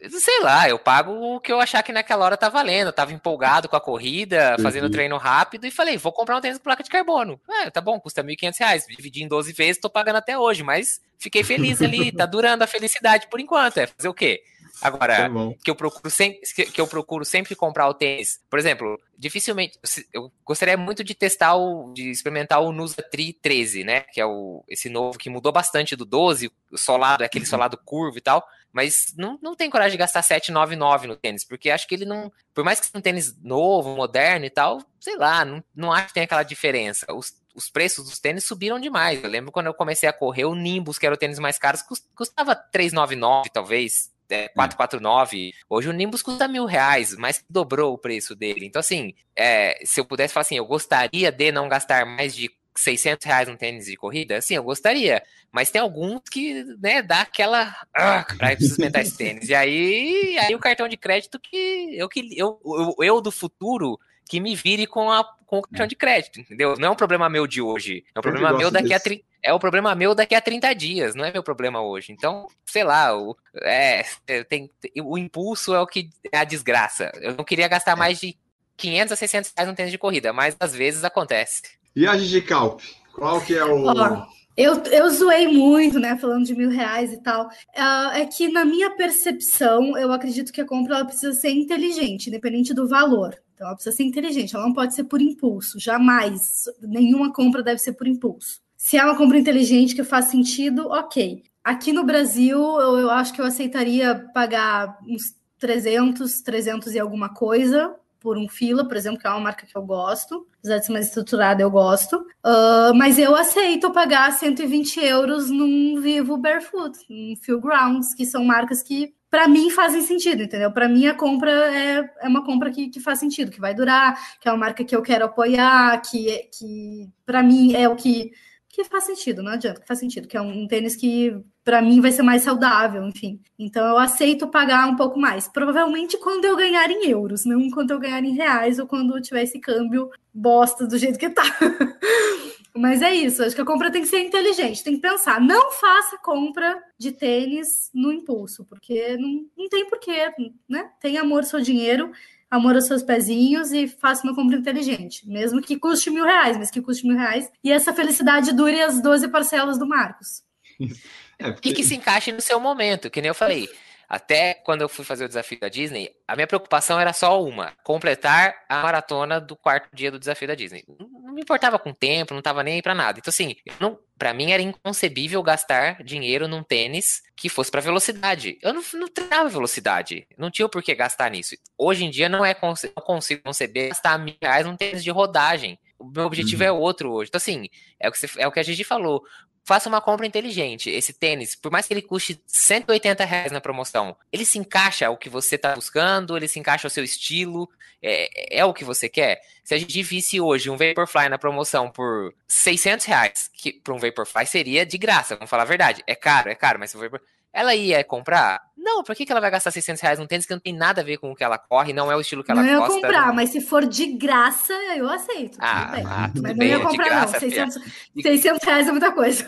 Sei lá, eu pago o que eu achar que naquela hora tá valendo. Eu tava empolgado com a corrida, uhum. fazendo treino rápido e falei, vou comprar um tênis com placa de carbono. É, tá bom, custa R$ 1.500, dividi em 12 vezes, tô pagando até hoje, mas fiquei feliz ali, tá durando a felicidade por enquanto. É fazer o quê? Agora, tá que eu procuro sempre que eu procuro sempre comprar o tênis. Por exemplo, dificilmente eu gostaria muito de testar o de experimentar o Nusa Tri 13, né, que é o esse novo que mudou bastante do 12, o solado, aquele uhum. solado curvo e tal. Mas não, não tem coragem de gastar 7,99 no tênis, porque acho que ele não. Por mais que seja um tênis novo, moderno e tal, sei lá, não, não acho que tem aquela diferença. Os, os preços dos tênis subiram demais. Eu lembro quando eu comecei a correr, o Nimbus, que era o tênis mais caro, custava 3,99, talvez. É, 449. Hoje o Nimbus custa mil reais, mas dobrou o preço dele. Então, assim, é, se eu pudesse falar assim, eu gostaria de não gastar mais de 600 reais num tênis de corrida? Sim, eu gostaria. Mas tem alguns que, né, dá aquela. Ah, pra experimentar esse tênis. E aí, aí o cartão de crédito que eu, que eu, eu, eu do futuro que me vire com, a, com o cartão de crédito, entendeu? Não é um problema meu de hoje. É um problema meu daqui a é o problema meu daqui a 30 dias, não é meu problema hoje. Então, sei lá, o, é, tem, o impulso é o que é a desgraça. Eu não queria gastar é. mais de 500 a 600 reais num tênis de corrida, mas às vezes acontece. E a Gigi Calp? Qual que é o. Oh, eu, eu zoei muito, né? Falando de mil reais e tal. Uh, é que, na minha percepção, eu acredito que a compra ela precisa ser inteligente, independente do valor. Então, ela precisa ser inteligente, ela não pode ser por impulso, jamais. Nenhuma compra deve ser por impulso. Se é uma compra inteligente que faz sentido, ok. Aqui no Brasil, eu, eu acho que eu aceitaria pagar uns 300, 300 e alguma coisa por um fila, por exemplo, que é uma marca que eu gosto, apesar de ser mais estruturada, eu gosto. Uh, mas eu aceito pagar 120 euros num Vivo Barefoot, num Feel Grounds, que são marcas que para mim fazem sentido, entendeu? Para mim a compra é, é uma compra que, que faz sentido, que vai durar, que é uma marca que eu quero apoiar, que, que para mim é o que que faz sentido, não adianta, que faz sentido, que é um, tênis que para mim vai ser mais saudável, enfim. Então eu aceito pagar um pouco mais, provavelmente quando eu ganhar em euros, não quando eu ganhar em reais ou quando eu tiver esse câmbio bosta do jeito que tá. Mas é isso, acho que a compra tem que ser inteligente, tem que pensar. Não faça compra de tênis no impulso, porque não, não tem porquê, né? Tem amor seu dinheiro amor aos seus pezinhos e faça uma compra inteligente, mesmo que custe mil reais, mas que custe mil reais, e essa felicidade dure as 12 parcelas do Marcos. É porque... E que se encaixe no seu momento, que nem eu falei. Até quando eu fui fazer o desafio da Disney, a minha preocupação era só uma: completar a maratona do quarto dia do desafio da Disney. Não me importava com o tempo, não tava nem aí pra nada. Então, assim, não, para mim era inconcebível gastar dinheiro num tênis que fosse para velocidade. Eu não, não treinava velocidade. Não tinha por que gastar nisso. Hoje em dia não é não consigo conceber gastar mil reais num tênis de rodagem. O meu objetivo uhum. é outro hoje. Então, assim, é o que, você, é o que a Gigi falou faça uma compra inteligente. Esse tênis, por mais que ele custe 180 reais na promoção, ele se encaixa ao que você está buscando, ele se encaixa ao seu estilo, é, é o que você quer. Se a gente visse hoje um Vaporfly na promoção por 600 reais, que para um Vaporfly seria de graça, vamos falar a verdade. É caro, é caro, mas se o Vapor ela ia comprar? Não, por que, que ela vai gastar 600 reais num tênis que não tem nada a ver com o que ela corre, não é o estilo que ela não gosta? Não ia comprar, não. mas se for de graça, eu aceito. Ah, ah tudo mas bem, não ia comprar, graça, não. 600, 600 reais é muita coisa.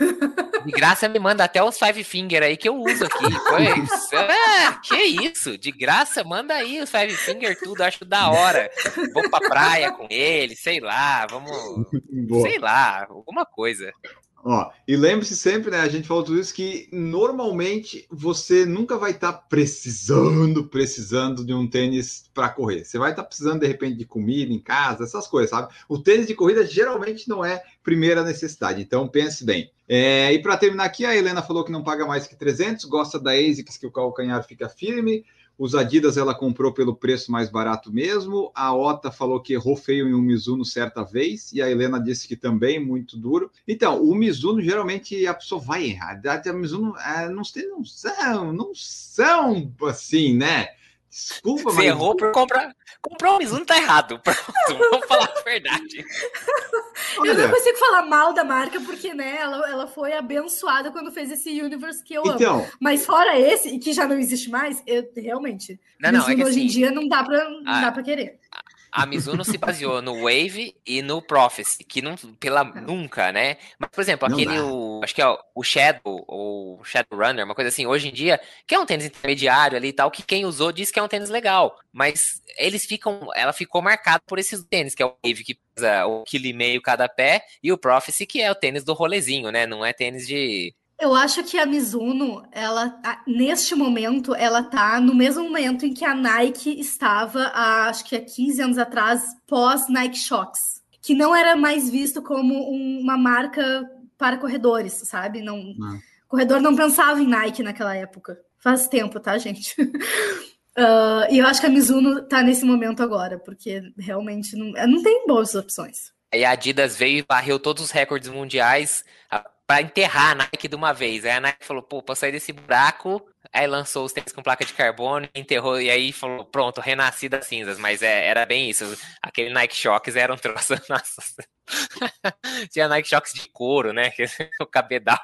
De graça me manda até os five finger aí que eu uso aqui. Pois, é, que isso? De graça, manda aí os five finger tudo, acho da hora. Vou pra praia com ele, sei lá, vamos... Boa. Sei lá, alguma coisa. Ó, e lembre-se sempre, né? A gente falou tudo isso que normalmente você nunca vai estar tá precisando, precisando de um tênis para correr. Você vai estar tá precisando de repente de comida em casa, essas coisas, sabe? O tênis de corrida geralmente não é primeira necessidade. Então pense bem. É, e para terminar aqui, a Helena falou que não paga mais que 300, gosta da ASICS que o calcanhar fica firme. Os Adidas ela comprou pelo preço mais barato mesmo. A Ota falou que errou feio em um Mizuno certa vez. E a Helena disse que também muito duro. Então, o Mizuno geralmente a pessoa vai errar. A Mizuno é, não, não são, não são assim, né? Desculpa, Você mas... errou por comprar. Comprar um Mizuno tá errado. Pronto, vamos falar a verdade. Eu não consigo falar mal da marca, porque, né, ela, ela foi abençoada quando fez esse universe que eu então... amo. Mas fora esse, e que já não existe mais, eu realmente. Não, não, é que hoje assim, em dia não dá pra, não ah, dá pra querer a Mizuno se baseou no Wave e no Prophecy, que não, pela nunca, né? Mas, por exemplo, não aquele, o, acho que é o Shadow, ou Shadow Runner, uma coisa assim, hoje em dia, que é um tênis intermediário ali e tal, que quem usou diz que é um tênis legal. Mas eles ficam, ela ficou marcada por esses tênis, que é o Wave, que pesa o quilo e meio cada pé, e o Prophecy, que é o tênis do rolezinho, né? Não é tênis de eu acho que a Mizuno, ela neste momento, ela tá no mesmo momento em que a Nike estava, há, acho que há 15 anos atrás, pós Nike Shox, que não era mais visto como uma marca para corredores, sabe? Não, não. corredor não pensava em Nike naquela época. Faz tempo, tá, gente? Uh, e eu acho que a Mizuno tá nesse momento agora, porque realmente não, não tem boas opções. E a Adidas veio e varreu todos os recordes mundiais para enterrar a Nike de uma vez. Aí a Nike falou, pô, pra sair desse buraco, aí lançou os tênis com placa de carbono, enterrou, e aí falou, pronto, renasci das cinzas. Mas é, era bem isso. Aquele Nike Shocks era um troço. Nossa. Tinha Nike Shocks de couro, né? o cabedal.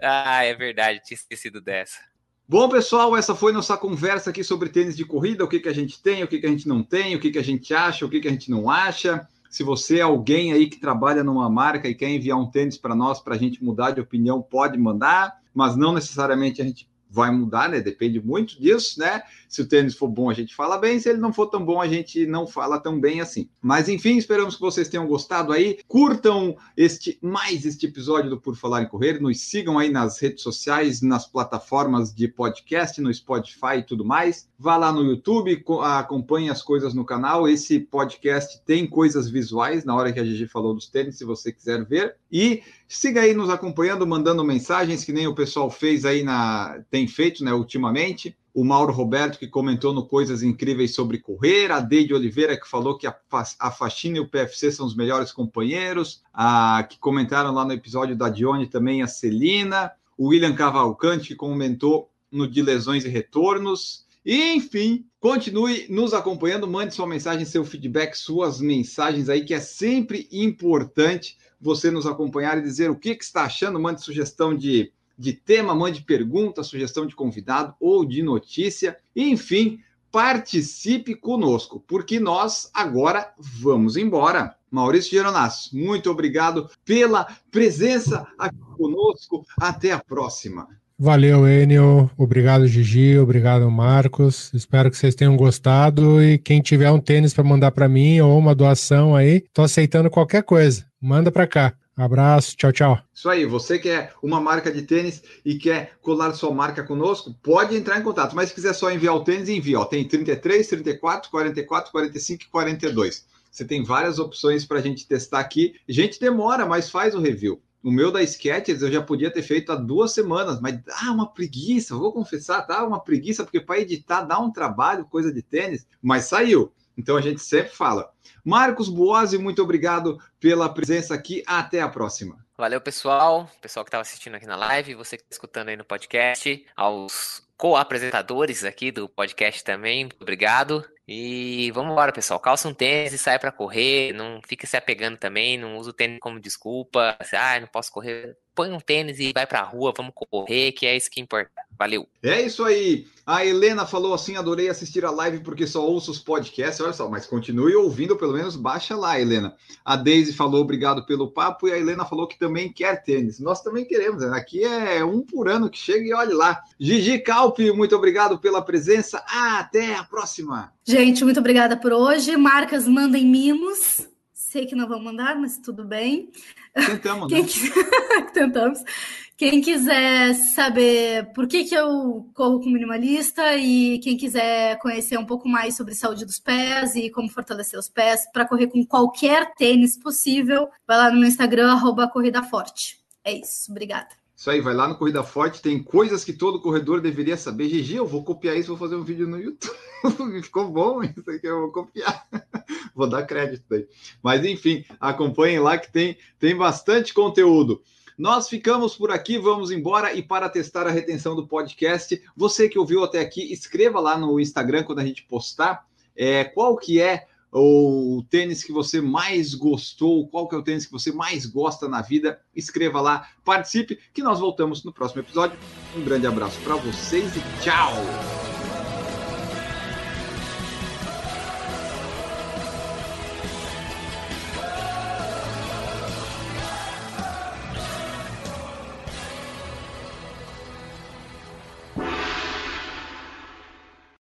ah, é verdade, tinha esquecido dessa. Bom, pessoal, essa foi nossa conversa aqui sobre tênis de corrida, o que, que a gente tem, o que, que a gente não tem, o que, que a gente acha, o que, que a gente não acha. Se você é alguém aí que trabalha numa marca e quer enviar um tênis para nós para a gente mudar de opinião, pode mandar, mas não necessariamente a gente vai mudar, né? Depende muito disso, né? Se o tênis for bom, a gente fala bem, se ele não for tão bom, a gente não fala tão bem assim. Mas enfim, esperamos que vocês tenham gostado aí. Curtam este mais este episódio do Por Falar em Correr, nos sigam aí nas redes sociais, nas plataformas de podcast, no Spotify e tudo mais. Vá lá no YouTube, acompanhe as coisas no canal. Esse podcast tem coisas visuais na hora que a Gigi falou dos tênis, se você quiser ver. E siga aí nos acompanhando, mandando mensagens que nem o pessoal fez aí na tem feito, né, ultimamente. O Mauro Roberto, que comentou no Coisas Incríveis sobre correr, a Deide Oliveira, que falou que a, a faxina e o PFC são os melhores companheiros, a, que comentaram lá no episódio da Dione também a Celina, o William Cavalcante, que comentou no de lesões e retornos. E, enfim, continue nos acompanhando, mande sua mensagem, seu feedback, suas mensagens aí, que é sempre importante você nos acompanhar e dizer o que, que está achando, mande sugestão de de tema, mande pergunta, sugestão de convidado ou de notícia. Enfim, participe conosco, porque nós agora vamos embora. Maurício Geronasso, muito obrigado pela presença aqui conosco. Até a próxima. Valeu, Enio. Obrigado, Gigi. Obrigado, Marcos. Espero que vocês tenham gostado. E quem tiver um tênis para mandar para mim ou uma doação aí, tô aceitando qualquer coisa. Manda para cá. Abraço, tchau, tchau. Isso aí, você que é uma marca de tênis e quer colar sua marca conosco, pode entrar em contato. Mas se quiser só enviar o tênis, envia. Ó, tem 33, 34, 44, 45 e 42. Você tem várias opções para a gente testar aqui. A gente demora, mas faz o review. O meu da Skechers eu já podia ter feito há duas semanas, mas dá uma preguiça, vou confessar, dá uma preguiça, porque para editar dá um trabalho, coisa de tênis, mas saiu. Então a gente sempre fala. Marcos Boazzi, muito obrigado pela presença aqui. Até a próxima. Valeu, pessoal. Pessoal que estava assistindo aqui na live, você que está escutando aí no podcast, aos co-apresentadores aqui do podcast também, obrigado. E vamos embora, pessoal. Calça um tênis e sai para correr. Não fica se apegando também. Não usa o tênis como desculpa. Ah, não posso correr. Põe um tênis e vai para a rua. Vamos correr, que é isso que importa. Valeu. É isso aí. A Helena falou assim: adorei assistir a live porque só ouço os podcasts. Olha só, mas continue ouvindo, pelo menos baixa lá, Helena. A Daisy falou obrigado pelo papo e a Helena falou que também quer tênis. Nós também queremos. Né? Aqui é um por ano que chega e olhe lá. Gigi Calpe, muito obrigado pela presença. Até a próxima. Gente, muito obrigada por hoje. Marcas, mandem mimos. Sei que não vão mandar, mas tudo bem. Tentamos, Quem... né? Tentamos. Quem quiser saber por que, que eu corro com minimalista e quem quiser conhecer um pouco mais sobre saúde dos pés e como fortalecer os pés para correr com qualquer tênis possível, vai lá no meu Instagram, arroba Corrida Forte. É isso, obrigada. Isso aí, vai lá no Corrida Forte, tem coisas que todo corredor deveria saber. Gigi, eu vou copiar isso, vou fazer um vídeo no YouTube. Ficou bom isso aqui, eu vou copiar. vou dar crédito aí. Mas enfim, acompanhem lá que tem, tem bastante conteúdo. Nós ficamos por aqui, vamos embora e para testar a retenção do podcast, você que ouviu até aqui, escreva lá no Instagram quando a gente postar é, qual que é o tênis que você mais gostou, qual que é o tênis que você mais gosta na vida, escreva lá, participe, que nós voltamos no próximo episódio. Um grande abraço para vocês e tchau!